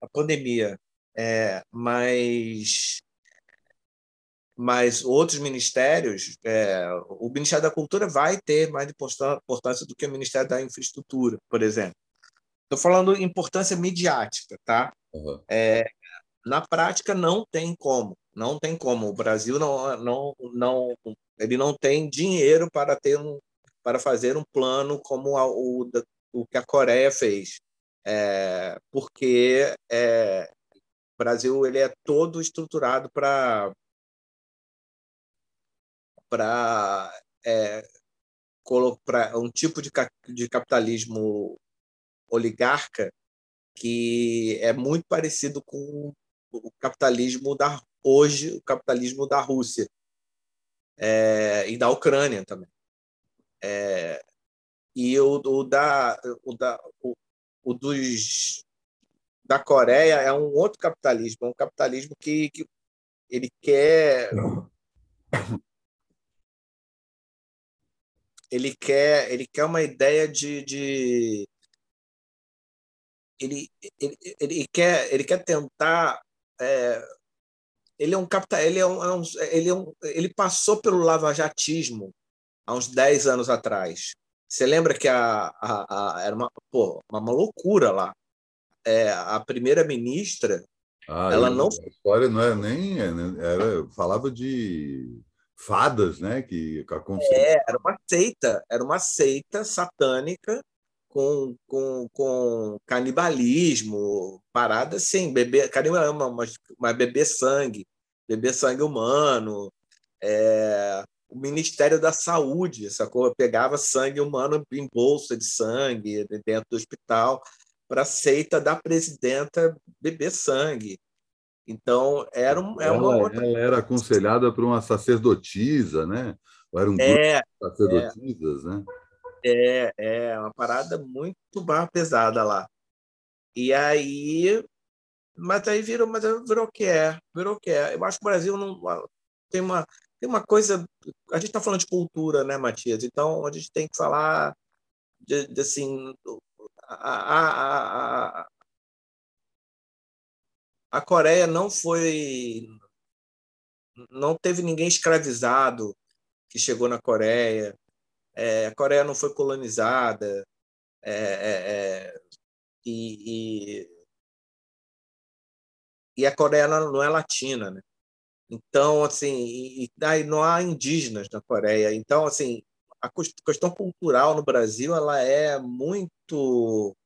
a, pandemia, é, mas mas outros ministérios, é, o Ministério da Cultura vai ter mais importância do que o Ministério da Infraestrutura, por exemplo. Estou falando importância midiática, tá? Uhum. É, na prática não tem como, não tem como. O Brasil não, não, não, ele não tem dinheiro para ter um, para fazer um plano como a, o, o que a Coreia fez, é, porque é, o Brasil ele é todo estruturado para para é, um tipo de, de capitalismo oligarca que é muito parecido com o capitalismo da hoje, o capitalismo da Rússia é, e da Ucrânia também. É, e o, o, da, o, da, o, o, dos da Coreia é um outro capitalismo, é um capitalismo que, que ele quer ele quer ele quer uma ideia de, de ele, ele, ele quer ele quer tentar é, ele é um capital ele é um, é um, ele é um, ele passou pelo lavajatismo há uns 10 anos atrás. Você lembra que a, a, a era uma pô, uma loucura lá. É, a primeira ministra ah, ela não a história não é nem é, né, era falava de fadas, né? Que é, era uma seita, era uma seita satânica com, com, com canibalismo, parada assim, beber, canibalismo, mas, mas beber sangue, beber sangue humano, é, o Ministério da Saúde, sacou? Pegava sangue humano em bolsa de sangue dentro do hospital para a seita da presidenta beber sangue. Então, era, um, era ela, uma Ela era aconselhada por uma sacerdotisa, né? Ou era um grupo é, de sacerdotisas, é, né? É, é uma parada muito mais pesada lá. E aí. Mas aí virou, mas virou o que é, virou o que é. Eu acho que o Brasil não tem uma, tem uma coisa. A gente está falando de cultura, né, Matias? Então a gente tem que falar de, de assim. A, a, a, a Coreia não foi. Não teve ninguém escravizado que chegou na Coreia. É, a Coreia não foi colonizada. É, é, é e, e, e, a Coreia não é latina, né? Então, assim, e, e não há indígenas na Coreia. Então, assim, a questão cultural no Brasil ela é muito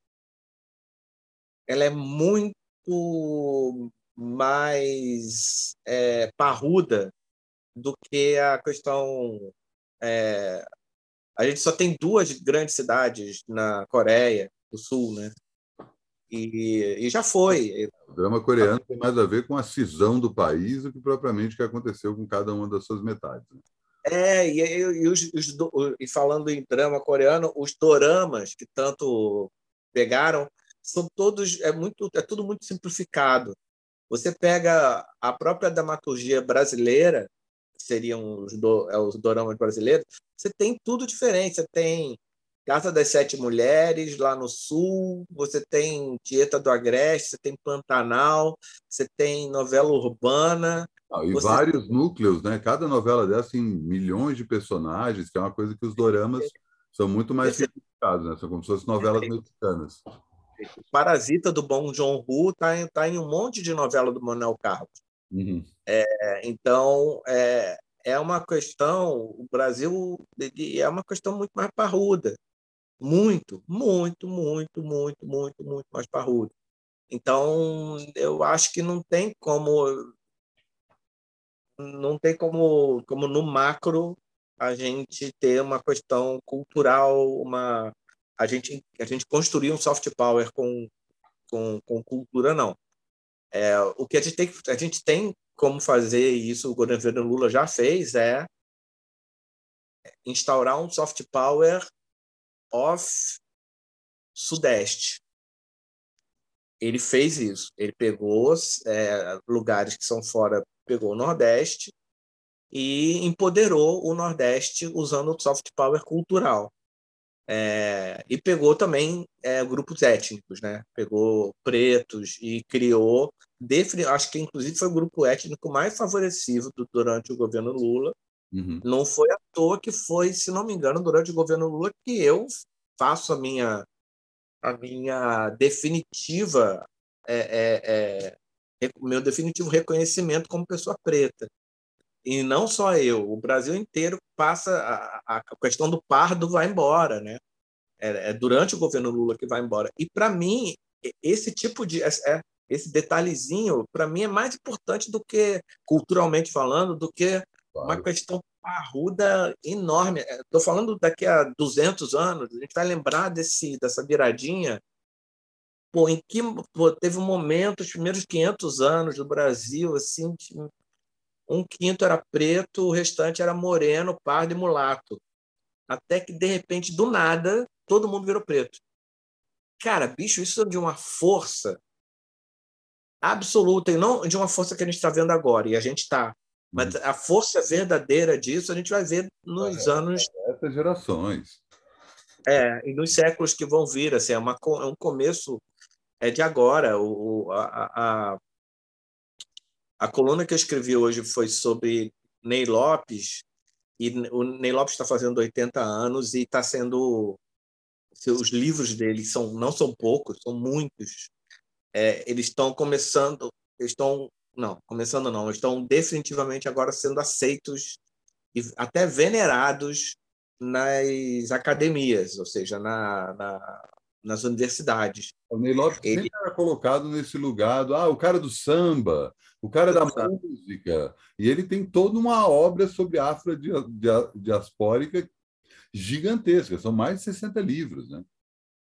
ela é muito mais é, parruda do que a questão. É, a gente só tem duas grandes cidades na Coreia do Sul, né? E, e já foi. O drama coreano tem mais a ver com a cisão do país do que propriamente o que aconteceu com cada uma das suas metades. Né? É, e, e, os, os, e falando em drama coreano, os doramas que tanto pegaram são todos é muito é tudo muito simplificado. Você pega a própria dramaturgia brasileira, que seriam os, do, é, os doramas brasileiros, você tem tudo diferente. Você tem Casa das Sete Mulheres lá no sul, você tem Tieta do Agreste, você tem Pantanal, você tem novela urbana. Ah, e vários tem... núcleos, né? Cada novela dessa tem milhões de personagens, que é uma coisa que os doramas são muito mais simplificados, né? São como se fossem novelas mexicanas. Parasita do Bom John Hu está em, tá em um monte de novela do Manuel Carlos. Uhum. É, então, é, é uma questão, o Brasil é uma questão muito mais parruda. Muito, muito, muito, muito, muito, muito mais parruda. Então, eu acho que não tem como não tem como, como no macro a gente ter uma questão cultural, uma a gente, a gente construir um soft power com, com, com cultura, não. É, o que a gente, tem, a gente tem como fazer isso, o governo Lula já fez, é instaurar um soft power off Sudeste. ele fez isso. Ele pegou é, lugares que são fora, pegou o Nordeste e empoderou o Nordeste usando o soft power cultural. É, e pegou também é, grupos étnicos, né? Pegou pretos e criou, acho que inclusive foi o grupo étnico mais favorecido durante o governo Lula. Uhum. Não foi à toa que foi, se não me engano, durante o governo Lula que eu faço a minha a minha definitiva é, é, é, meu definitivo reconhecimento como pessoa preta e não só eu, o Brasil inteiro passa a, a questão do pardo vai embora, né? É, é durante o governo Lula que vai embora. E para mim esse tipo de é, esse detalhezinho para mim é mais importante do que culturalmente falando, do que claro. uma questão parruda enorme. Estou falando daqui a 200 anos, a gente vai lembrar desse dessa viradinha Pô, em que pô, teve um momento, os primeiros 500 anos do Brasil, assim, um quinto era preto, o restante era moreno, pardo e mulato. Até que, de repente, do nada, todo mundo virou preto. Cara, bicho, isso é de uma força absoluta, e não de uma força que a gente está vendo agora, e a gente está. Mas uhum. a força verdadeira disso a gente vai ver nos é, anos. Essas gerações. É, e nos séculos que vão vir. Assim, é, uma, é um começo é de agora. O, a, a, a coluna que eu escrevi hoje foi sobre Ney Lopes, e o Ney Lopes está fazendo 80 anos e está sendo. Os livros dele são, não são poucos, são muitos. É, eles estão começando, estão. Não, começando não, estão definitivamente agora sendo aceitos e até venerados nas academias, ou seja, na, na nas universidades. O Ney Lopes ele... sempre era colocado nesse lugar do ah, o cara do samba, o cara da música. E ele tem toda uma obra sobre a afrodiaspórica gigantesca. São mais de 60 livros, né?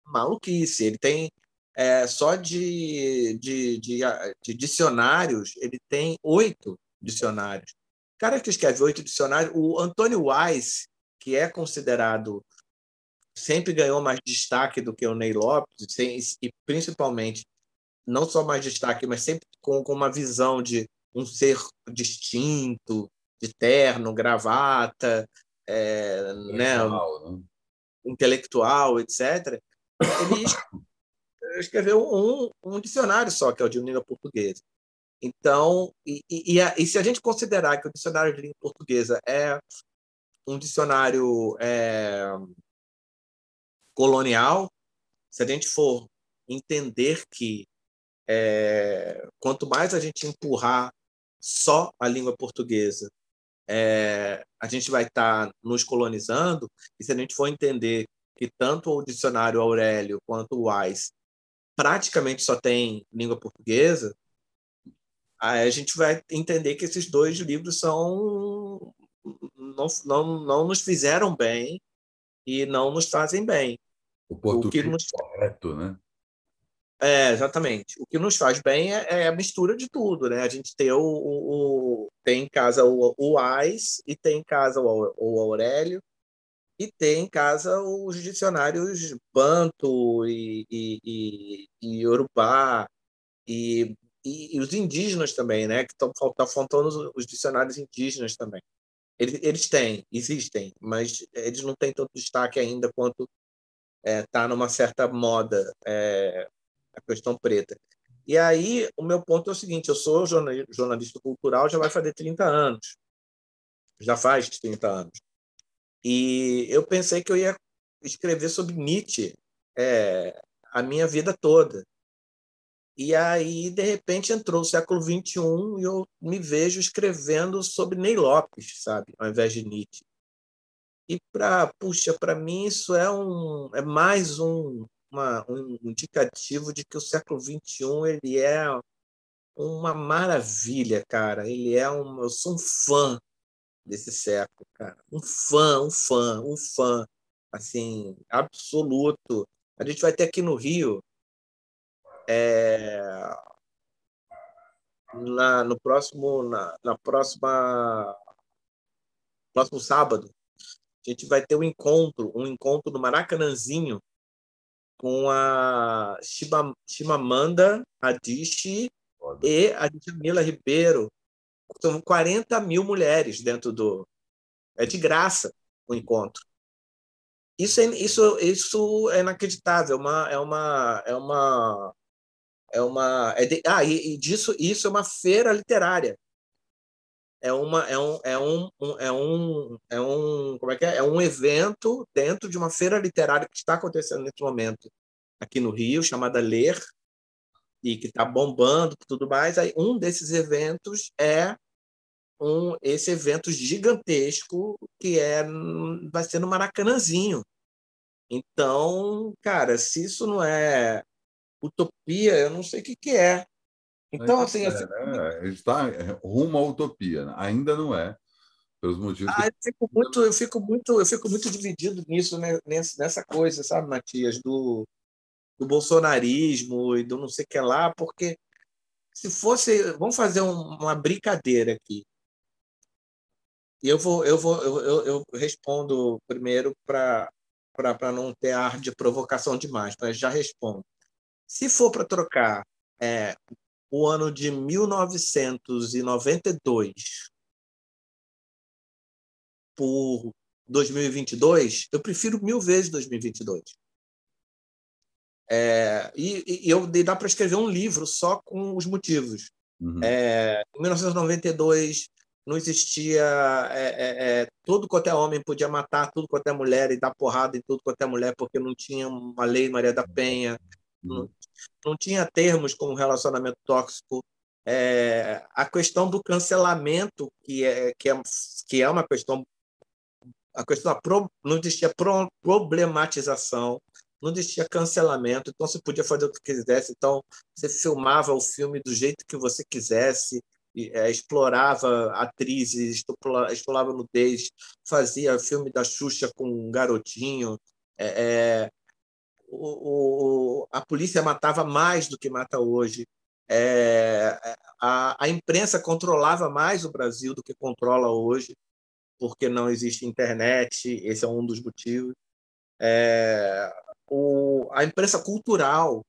Maluquice. Ele tem é, só de, de, de, de, dicionários, ele tem oito dicionários. O cara que escreve oito dicionários, o Antônio Wise, que é considerado sempre ganhou mais destaque do que o Ney Lopes, e principalmente, não só mais destaque, mas sempre com, com uma visão de um ser distinto, de terno, gravata, é, intelectual, né? né? intelectual, etc. Ele escreveu um, um dicionário só, que é o de língua portuguesa. Então, e, e, e, se a gente considerar que o dicionário de língua portuguesa é um dicionário é, colonial, se a gente for entender que é, quanto mais a gente empurrar só a língua portuguesa, é, a gente vai estar tá nos colonizando, e se a gente for entender que tanto o dicionário Aurélio quanto o Wise praticamente só tem língua portuguesa, a gente vai entender que esses dois livros são não, não, não nos fizeram bem e não nos fazem bem. O português o nos... correto, né? É, exatamente. O que nos faz bem é, é, a mistura de tudo, né? A gente tem o, o, o tem em casa o, o Ais e tem em casa o, o Aurélio e tem em casa os dicionários Banto e, e, e, e Yorubá e, e, e, os indígenas também, né? Que estão tá faltando os, os dicionários indígenas também. Eles, eles têm, existem, mas eles não têm tanto destaque ainda quanto está é, tá numa certa moda é, a questão preta. E aí, o meu ponto é o seguinte: eu sou jornalista cultural já vai fazer 30 anos. Já faz 30 anos. E eu pensei que eu ia escrever sobre Nietzsche é, a minha vida toda. E aí, de repente, entrou o século XXI e eu me vejo escrevendo sobre Ney Lopes, sabe, ao invés de Nietzsche. E para, puxa, para mim isso é um é mais um, uma, um indicativo de que o século XXI ele é uma maravilha, cara. Ele é um, eu sou um fã desse século, cara. Um fã, um fã, um fã, assim, absoluto. A gente vai ter aqui no Rio é, na, no próximo na, na próxima próximo sábado a gente vai ter um encontro, um encontro no Maracanãzinho, com a Chimamanda Adichie e a Jamila Ribeiro. São 40 mil mulheres dentro do. É de graça o encontro. Isso é, isso, isso é inacreditável. É uma, é uma, é uma, é uma. É de, ah, e, e, disso, isso é uma feira literária. É uma, é um, é um, é um, é um, como é que é? É um evento dentro de uma feira literária que está acontecendo nesse momento aqui no Rio, chamada Ler, e que está bombando tudo mais. Aí um desses eventos é um esse evento gigantesco que é vai ser no Maracanãzinho. Então, cara, se isso não é utopia, eu não sei o que, que é. Então, assim. É, fico... né? Está rumo à utopia, né? ainda não é, pelos motivos. Ah, eu, fico muito, eu, fico muito, eu fico muito dividido nisso, né? nessa coisa, sabe, Matias, do, do bolsonarismo e do não sei o que lá, porque se fosse. Vamos fazer uma brincadeira aqui. E eu vou, eu vou, eu, eu, eu respondo primeiro para para não ter ar de provocação demais, mas já respondo. Se for para trocar é, o ano de 1992 por 2022, eu prefiro mil vezes 2022. É, e, e eu dá para escrever um livro só com os motivos. Uhum. É, em 1992 não existia é, é, é, tudo quanto é homem podia matar tudo quanto é mulher e dar porrada em tudo quanto é mulher porque não tinha uma lei Maria da Penha, uhum. Não, tinha termos como relacionamento tóxico. É, a questão do cancelamento que é que é, que é uma questão a questão pro, não existia pro, problematização não existia cancelamento, então você podia fazer o que quisesse. Então você filmava o filme do jeito que você quisesse, é, explorava atrizes, explorava nudez, fazia filme da Xuxa com um garotinho. É, é, o, o, a polícia matava mais do que mata hoje. É, a, a imprensa controlava mais o Brasil do que controla hoje, porque não existe internet, esse é um dos motivos. É, o, a imprensa cultural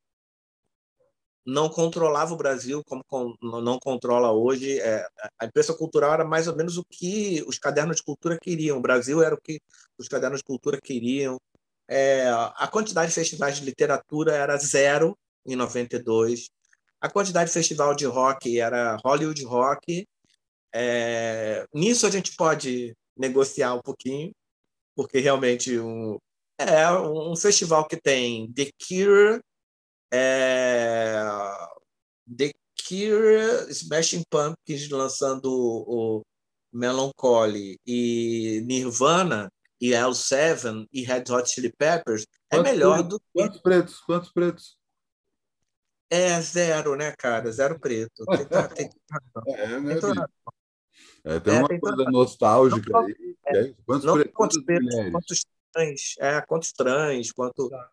não controlava o Brasil como não controla hoje. É, a imprensa cultural era mais ou menos o que os cadernos de cultura queriam. O Brasil era o que os cadernos de cultura queriam. É, a quantidade de festivais de literatura era zero em 92. A quantidade de festival de rock era Hollywood Rock. É, nisso a gente pode negociar um pouquinho, porque realmente um, é um festival que tem The Cure, é, The Cure, Smashing Pumpkins lançando o Melancholy e Nirvana e L7 e Red Hot Chili Peppers é quantos melhor pretos? do que... Quantos pretos? Quantos pretos? É zero, né, cara? Zero preto. Tem, tem, tem, é, né, tem, é, tem uma coisa nostálgica não, aí. É, quantos não pretos, quantos, pretos, quantos trans, é, quantos trans, quanto. Tá.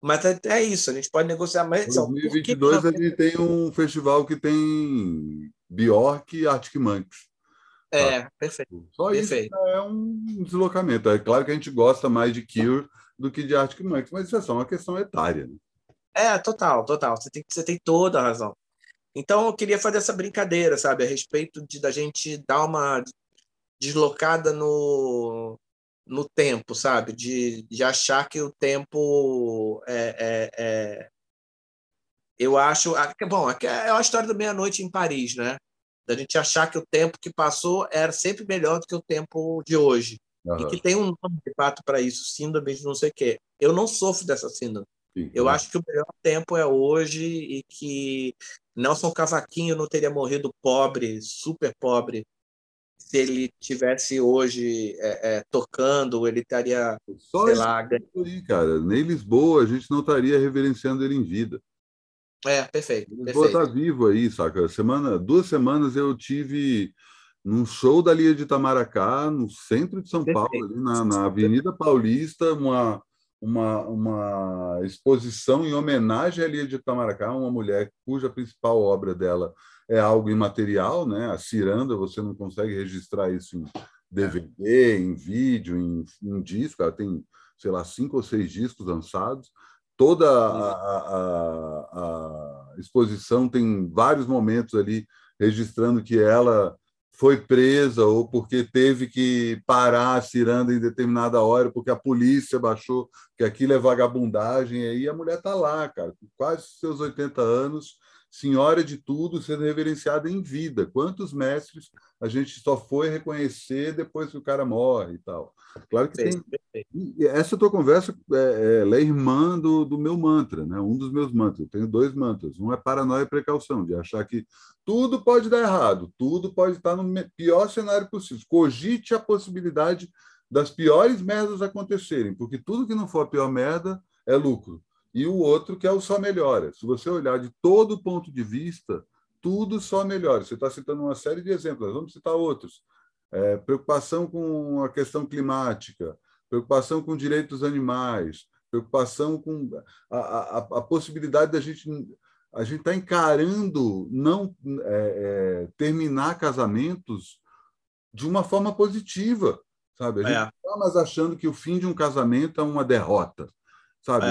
Mas é, é, isso, a gente pode negociar mais. Em 2022 a gente tem um festival que tem Bjork e Arctic Monkeys. É, tá? perfeito. Só perfeito. isso é um deslocamento. É claro que a gente gosta mais de Cure do que de Arctic Monkeys, mas isso é só uma questão etária. Né? É, total, total. Você tem, você tem toda a razão. Então, eu queria fazer essa brincadeira, sabe, a respeito de da gente dar uma deslocada no, no tempo, sabe? De, de achar que o tempo é, é, é... eu acho, bom, é a história da meia-noite em Paris, né? Da gente achar que o tempo que passou era sempre melhor do que o tempo de hoje. Uhum. E que tem um nome de fato para isso, síndrome de não sei o quê. Eu não sofro dessa síndrome. Sim, eu acho que o melhor tempo é hoje e que Nelson Cavaquinho não teria morrido pobre, super pobre, se ele tivesse hoje é, é, tocando, ele estaria, Só sei lá... Aí, cara. Nem Lisboa, a gente não estaria reverenciando ele em vida. É, perfeito. Lisboa está vivo aí, saca? Semana, duas semanas eu tive num show da Lia de Itamaracá, no centro de São perfeito. Paulo, ali na, na Avenida Paulista, uma, uma, uma exposição em homenagem à Lia de Itamaracá, uma mulher cuja principal obra dela é algo imaterial, né? A ciranda, você não consegue registrar isso em DVD, em vídeo, em, em disco. Ela tem, sei lá, cinco ou seis discos lançados. Toda a, a, a, exposição tem vários momentos ali registrando que ela foi presa ou porque teve que parar a ciranda em determinada hora porque a polícia baixou que aquilo é vagabundagem e aí a mulher está lá, cara, com quase seus 80 anos, senhora de tudo, sendo reverenciada em vida. Quantos mestres a gente só foi reconhecer depois que o cara morre e tal. Claro que tem. Essa tua conversa é, ela é irmã do, do meu mantra, né? um dos meus mantras. Eu tenho dois mantras. Um é paranoia e precaução, de achar que tudo pode dar errado, tudo pode estar no pior cenário possível. Cogite a possibilidade das piores merdas acontecerem, porque tudo que não for a pior merda é lucro e o outro que é o só melhora. Se você olhar de todo ponto de vista, tudo só melhora. Você está citando uma série de exemplos, vamos citar outros. É, preocupação com a questão climática, preocupação com direitos animais, preocupação com a, a, a possibilidade da gente a gente está encarando não é, é, terminar casamentos de uma forma positiva, sabe? A gente é. não está mais achando que o fim de um casamento é uma derrota, sabe?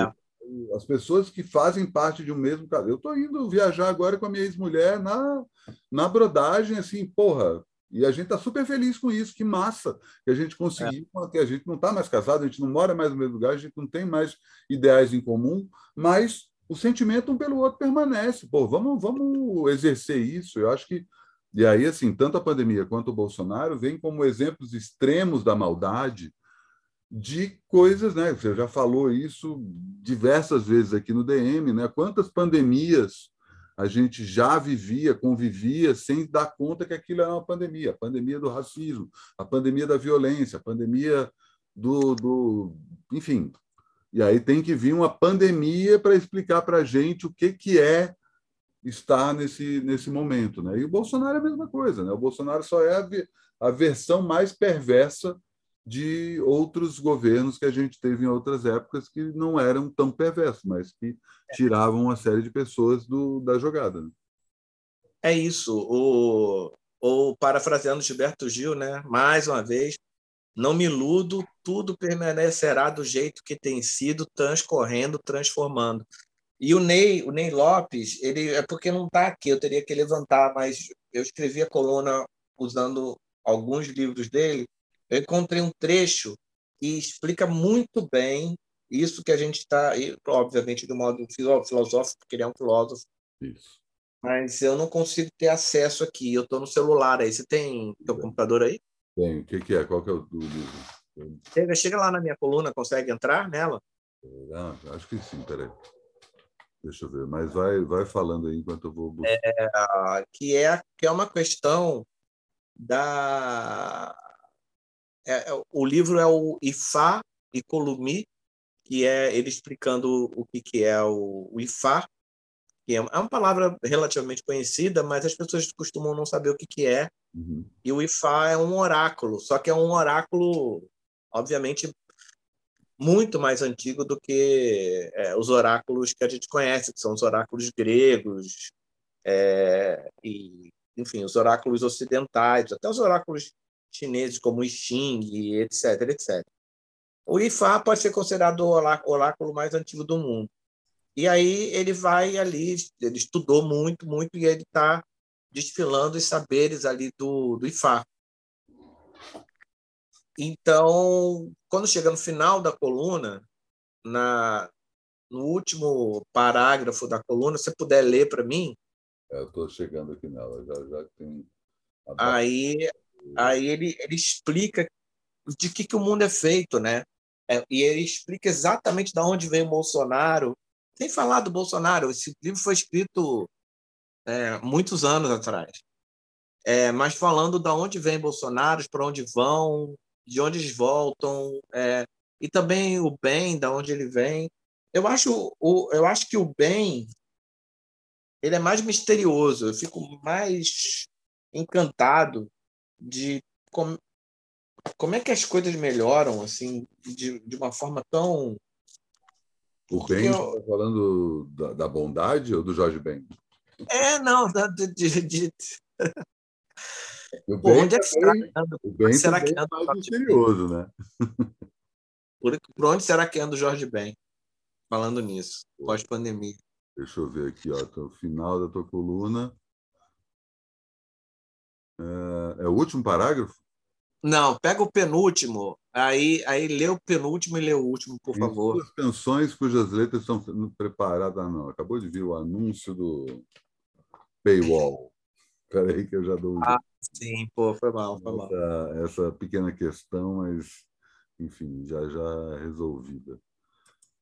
As pessoas que fazem parte de um mesmo casal. Eu estou indo viajar agora com a minha ex-mulher na, na brodagem, assim, porra. E a gente está super feliz com isso, que massa que a gente conseguiu, é. que a gente não está mais casado, a gente não mora mais no mesmo lugar, a gente não tem mais ideais em comum, mas o sentimento um pelo outro permanece. Pô, vamos, vamos exercer isso. Eu acho que. E aí, assim, tanto a pandemia quanto o Bolsonaro vêm como exemplos extremos da maldade de coisas, né? Você já falou isso diversas vezes aqui no DM, né? Quantas pandemias a gente já vivia, convivia sem dar conta que aquilo era uma pandemia, a pandemia do racismo, a pandemia da violência, a pandemia do, do enfim. E aí tem que vir uma pandemia para explicar para a gente o que, que é estar nesse, nesse momento, né? E o Bolsonaro é a mesma coisa, né? O Bolsonaro só é a, a versão mais perversa de outros governos que a gente teve em outras épocas que não eram tão perversos, mas que é. tiravam uma série de pessoas do, da jogada. Né? É isso. O, o parafraseando Gilberto Gil, né? Mais uma vez, não me iludo, tudo permanecerá do jeito que tem sido, transcorrendo, transformando. E o Ney, o Ney Lopes, ele é porque não está aqui, eu teria que levantar, mas eu escrevi a coluna usando alguns livros dele eu encontrei um trecho que explica muito bem isso que a gente está, obviamente, de um modo filosófico, porque ele é um filósofo. Isso. Mas eu não consigo ter acesso aqui. Eu estou no celular aí. Você tem teu computador aí? Tem. O que, que é? Qual que é o livro? Chega, chega lá na minha coluna, consegue entrar nela? Ah, acho que sim, peraí. Deixa eu ver, mas vai, vai falando aí enquanto eu vou buscar. É, que, é, que é uma questão da é, é, o livro é o Ifá e Columi, que é ele explicando o que, que é o, o Ifá, que é, é uma palavra relativamente conhecida, mas as pessoas costumam não saber o que, que é. Uhum. E o Ifá é um oráculo, só que é um oráculo, obviamente, muito mais antigo do que é, os oráculos que a gente conhece, que são os oráculos gregos, é, e, enfim, os oráculos ocidentais, até os oráculos chineses como Xing, etc, etc. O Ifá pode ser considerado o oráculo mais antigo do mundo. E aí ele vai ali, ele estudou muito, muito, e ele está desfilando os saberes ali do, do Ifá. Então, quando chega no final da coluna, na, no último parágrafo da coluna, se você puder ler para mim. É, eu estou chegando aqui nela, já, já tem. Aí Aí ele, ele explica de que, que o mundo é feito, né? É, e ele explica exatamente de onde vem o Bolsonaro. Sem falar do Bolsonaro, esse livro foi escrito é, muitos anos atrás. É, mas falando de onde vem Bolsonaro, para onde vão, de onde eles voltam, é, e também o bem, da onde ele vem. Eu acho, o, eu acho que o bem ele é mais misterioso. Eu fico mais encantado de como, como é que as coisas melhoram assim de, de uma forma tão o bem eu... está falando da, da, bondade ou do Jorge Ben? É, não, da, de, de, de... O Pô, onde é que será que anda? O bem será que anda mais misterioso, né? Por, por onde será que anda o Jorge Ben? falando nisso, pós-pandemia. Deixa eu ver aqui, ó, o final da tua coluna. É, é o último parágrafo? Não, pega o penúltimo, aí, aí lê o penúltimo e lê o último, por em favor. Suas canções cujas letras estão preparadas. Não, acabou de vir o anúncio do Paywall. Espera aí que eu já dou um. Ah, sim, pô, foi mal, foi mal. Essa, essa pequena questão, mas, enfim, já já resolvida.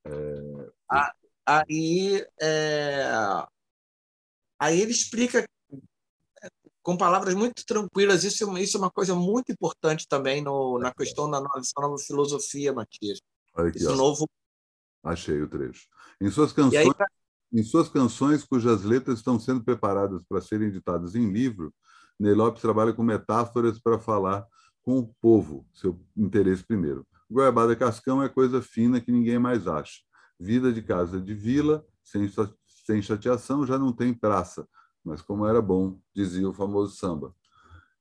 É... Ah, aí, é... aí ele explica com palavras muito tranquilas. Isso, isso é uma coisa muito importante também no, na questão da nossa nova filosofia, Matias. Aqui, Isso novo. Achei o trecho. Em suas canções, aí, pra... em suas canções cujas letras estão sendo preparadas para serem editadas em livro, Ney Lopes trabalha com metáforas para falar com o povo, seu interesse primeiro. Goiabada Cascão é coisa fina que ninguém mais acha. Vida de casa de vila, sem, sem chateação, já não tem praça mas como era bom, dizia o famoso samba.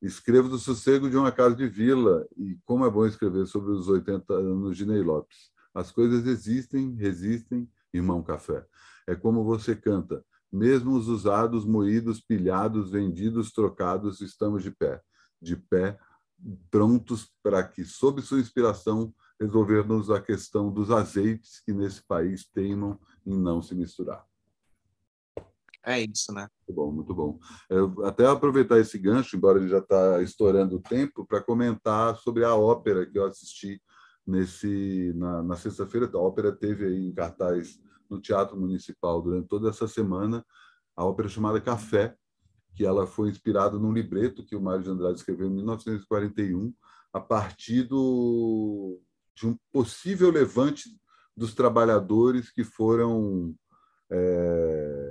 Escrevo do sossego de uma casa de vila, e como é bom escrever sobre os 80 anos de Ney Lopes. As coisas existem, resistem, irmão café. É como você canta, mesmo os usados, moídos, pilhados, vendidos, trocados, estamos de pé. De pé, prontos para que, sob sua inspiração, resolvermos a questão dos azeites que nesse país teimam em não se misturar. É isso, né? Muito bom, muito bom. Eu até aproveitar esse gancho, embora ele já está estourando o tempo, para comentar sobre a ópera que eu assisti nesse na, na sexta-feira. A ópera teve aí em cartaz no Teatro Municipal durante toda essa semana a ópera chamada Café, que ela foi inspirada num libreto que o Mário de Andrade escreveu em 1941, a partir do, de um possível levante dos trabalhadores que foram é,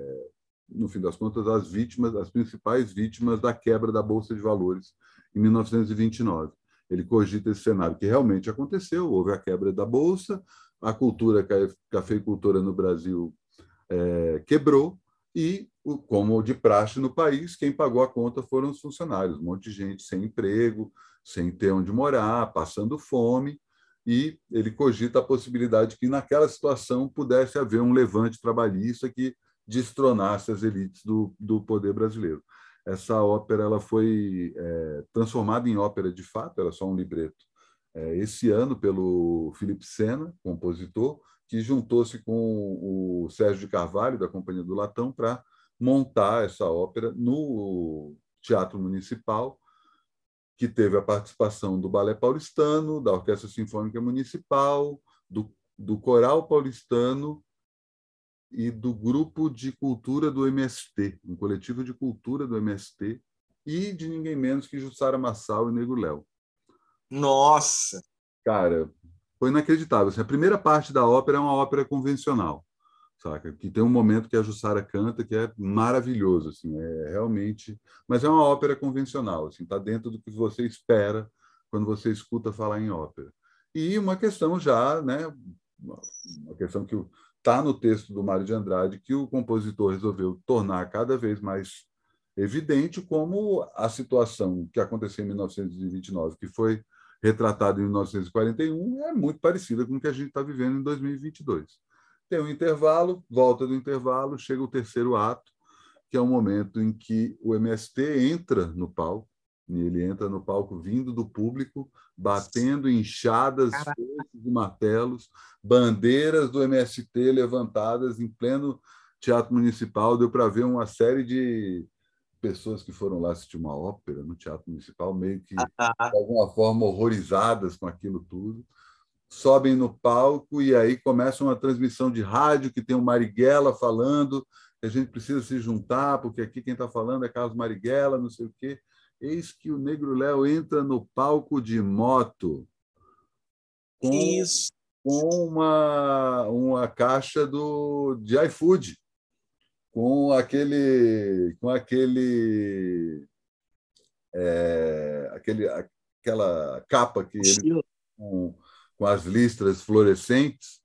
no fim das contas, as vítimas, as principais vítimas da quebra da Bolsa de Valores em 1929. Ele cogita esse cenário que realmente aconteceu, houve a quebra da Bolsa, a cultura, a cafeicultura no Brasil é, quebrou, e, como de praxe no país, quem pagou a conta foram os funcionários, um monte de gente sem emprego, sem ter onde morar, passando fome, e ele cogita a possibilidade que, naquela situação, pudesse haver um levante trabalhista que destronasse as elites do, do poder brasileiro. Essa ópera ela foi é, transformada em ópera de fato, era só um libreto. É, esse ano, pelo Felipe Sena, compositor, que juntou-se com o Sérgio de Carvalho, da Companhia do Latão, para montar essa ópera no Teatro Municipal, que teve a participação do Balé Paulistano, da Orquestra Sinfônica Municipal, do, do Coral Paulistano e do grupo de cultura do MST, um coletivo de cultura do MST, e de ninguém menos que Jussara Massal e Negro Léo. Nossa! Cara, foi inacreditável. Assim, a primeira parte da ópera é uma ópera convencional, saca? Que tem um momento que a Jussara canta que é maravilhoso, assim, é realmente, mas é uma ópera convencional, assim, tá dentro do que você espera quando você escuta falar em ópera. E uma questão já, né, uma questão que o está no texto do Mário de Andrade que o compositor resolveu tornar cada vez mais evidente como a situação que aconteceu em 1929, que foi retratada em 1941, é muito parecida com o que a gente está vivendo em 2022. Tem um intervalo, volta do intervalo, chega o terceiro ato, que é o momento em que o MST entra no palco, ele entra no palco vindo do público, batendo enxadas, foices e martelos, bandeiras do MST levantadas em pleno Teatro Municipal. Deu para ver uma série de pessoas que foram lá assistir uma ópera no Teatro Municipal, meio que de alguma forma horrorizadas com aquilo tudo. Sobem no palco e aí começa uma transmissão de rádio que tem o Marighella falando que a gente precisa se juntar, porque aqui quem está falando é Carlos Marighella, não sei o quê eis que o Negro Léo entra no palco de moto com, Isso. com uma, uma caixa do, de iFood, com aquele, com aquele, é, aquele aquela capa que ele com, com as listras fluorescentes.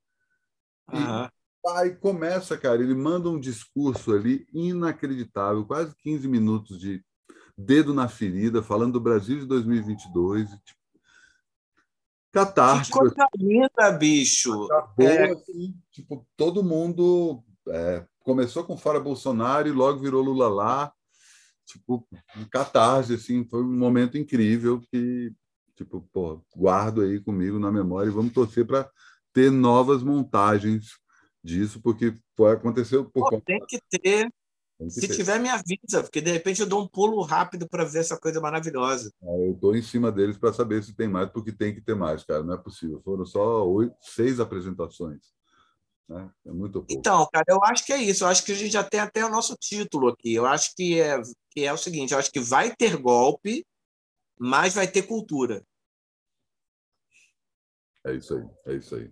Uhum. E aí começa, cara, ele manda um discurso ali inacreditável, quase 15 minutos de dedo na ferida, falando do Brasil de 2022. Tipo, catártico. Que coisa linda, bicho. Acabou, é... assim, tipo, todo mundo é, começou com fora Bolsonaro e logo virou Lula lá. Tipo, catarse, assim, foi um momento incrível que, tipo, pô, guardo aí comigo na memória e vamos torcer para ter novas montagens disso, porque foi, aconteceu por pô, Tem que ter. Se tiver, me avisa, porque de repente eu dou um pulo rápido para ver essa coisa maravilhosa. É, eu estou em cima deles para saber se tem mais, porque tem que ter mais, cara. Não é possível. Foram só oito, seis apresentações. Né? É muito pouco. Então, cara, eu acho que é isso. Eu acho que a gente já tem até o nosso título aqui. Eu acho que é, que é o seguinte: eu acho que vai ter golpe, mas vai ter cultura. É isso aí, é isso aí.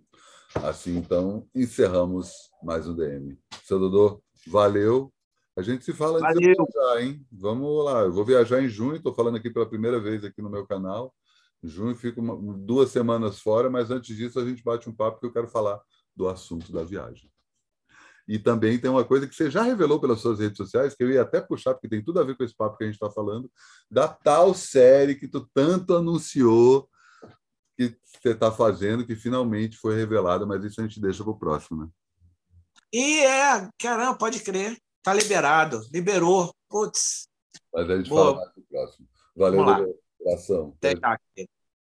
Assim, então, encerramos mais um DM. Seu Dodô, valeu. A gente se fala antes de viajar, hein? Vamos lá. Eu vou viajar em junho, estou falando aqui pela primeira vez aqui no meu canal. Em junho fico uma, duas semanas fora, mas antes disso a gente bate um papo que eu quero falar do assunto da viagem. E também tem uma coisa que você já revelou pelas suas redes sociais, que eu ia até puxar, porque tem tudo a ver com esse papo que a gente está falando, da tal série que tu tanto anunciou que você está fazendo, que finalmente foi revelada, mas isso a gente deixa para o próximo, né? E é, caramba, pode crer. Tá liberado, liberou. Putz. Mas a gente Boa. fala mais no próximo. Valeu, abração. Até já.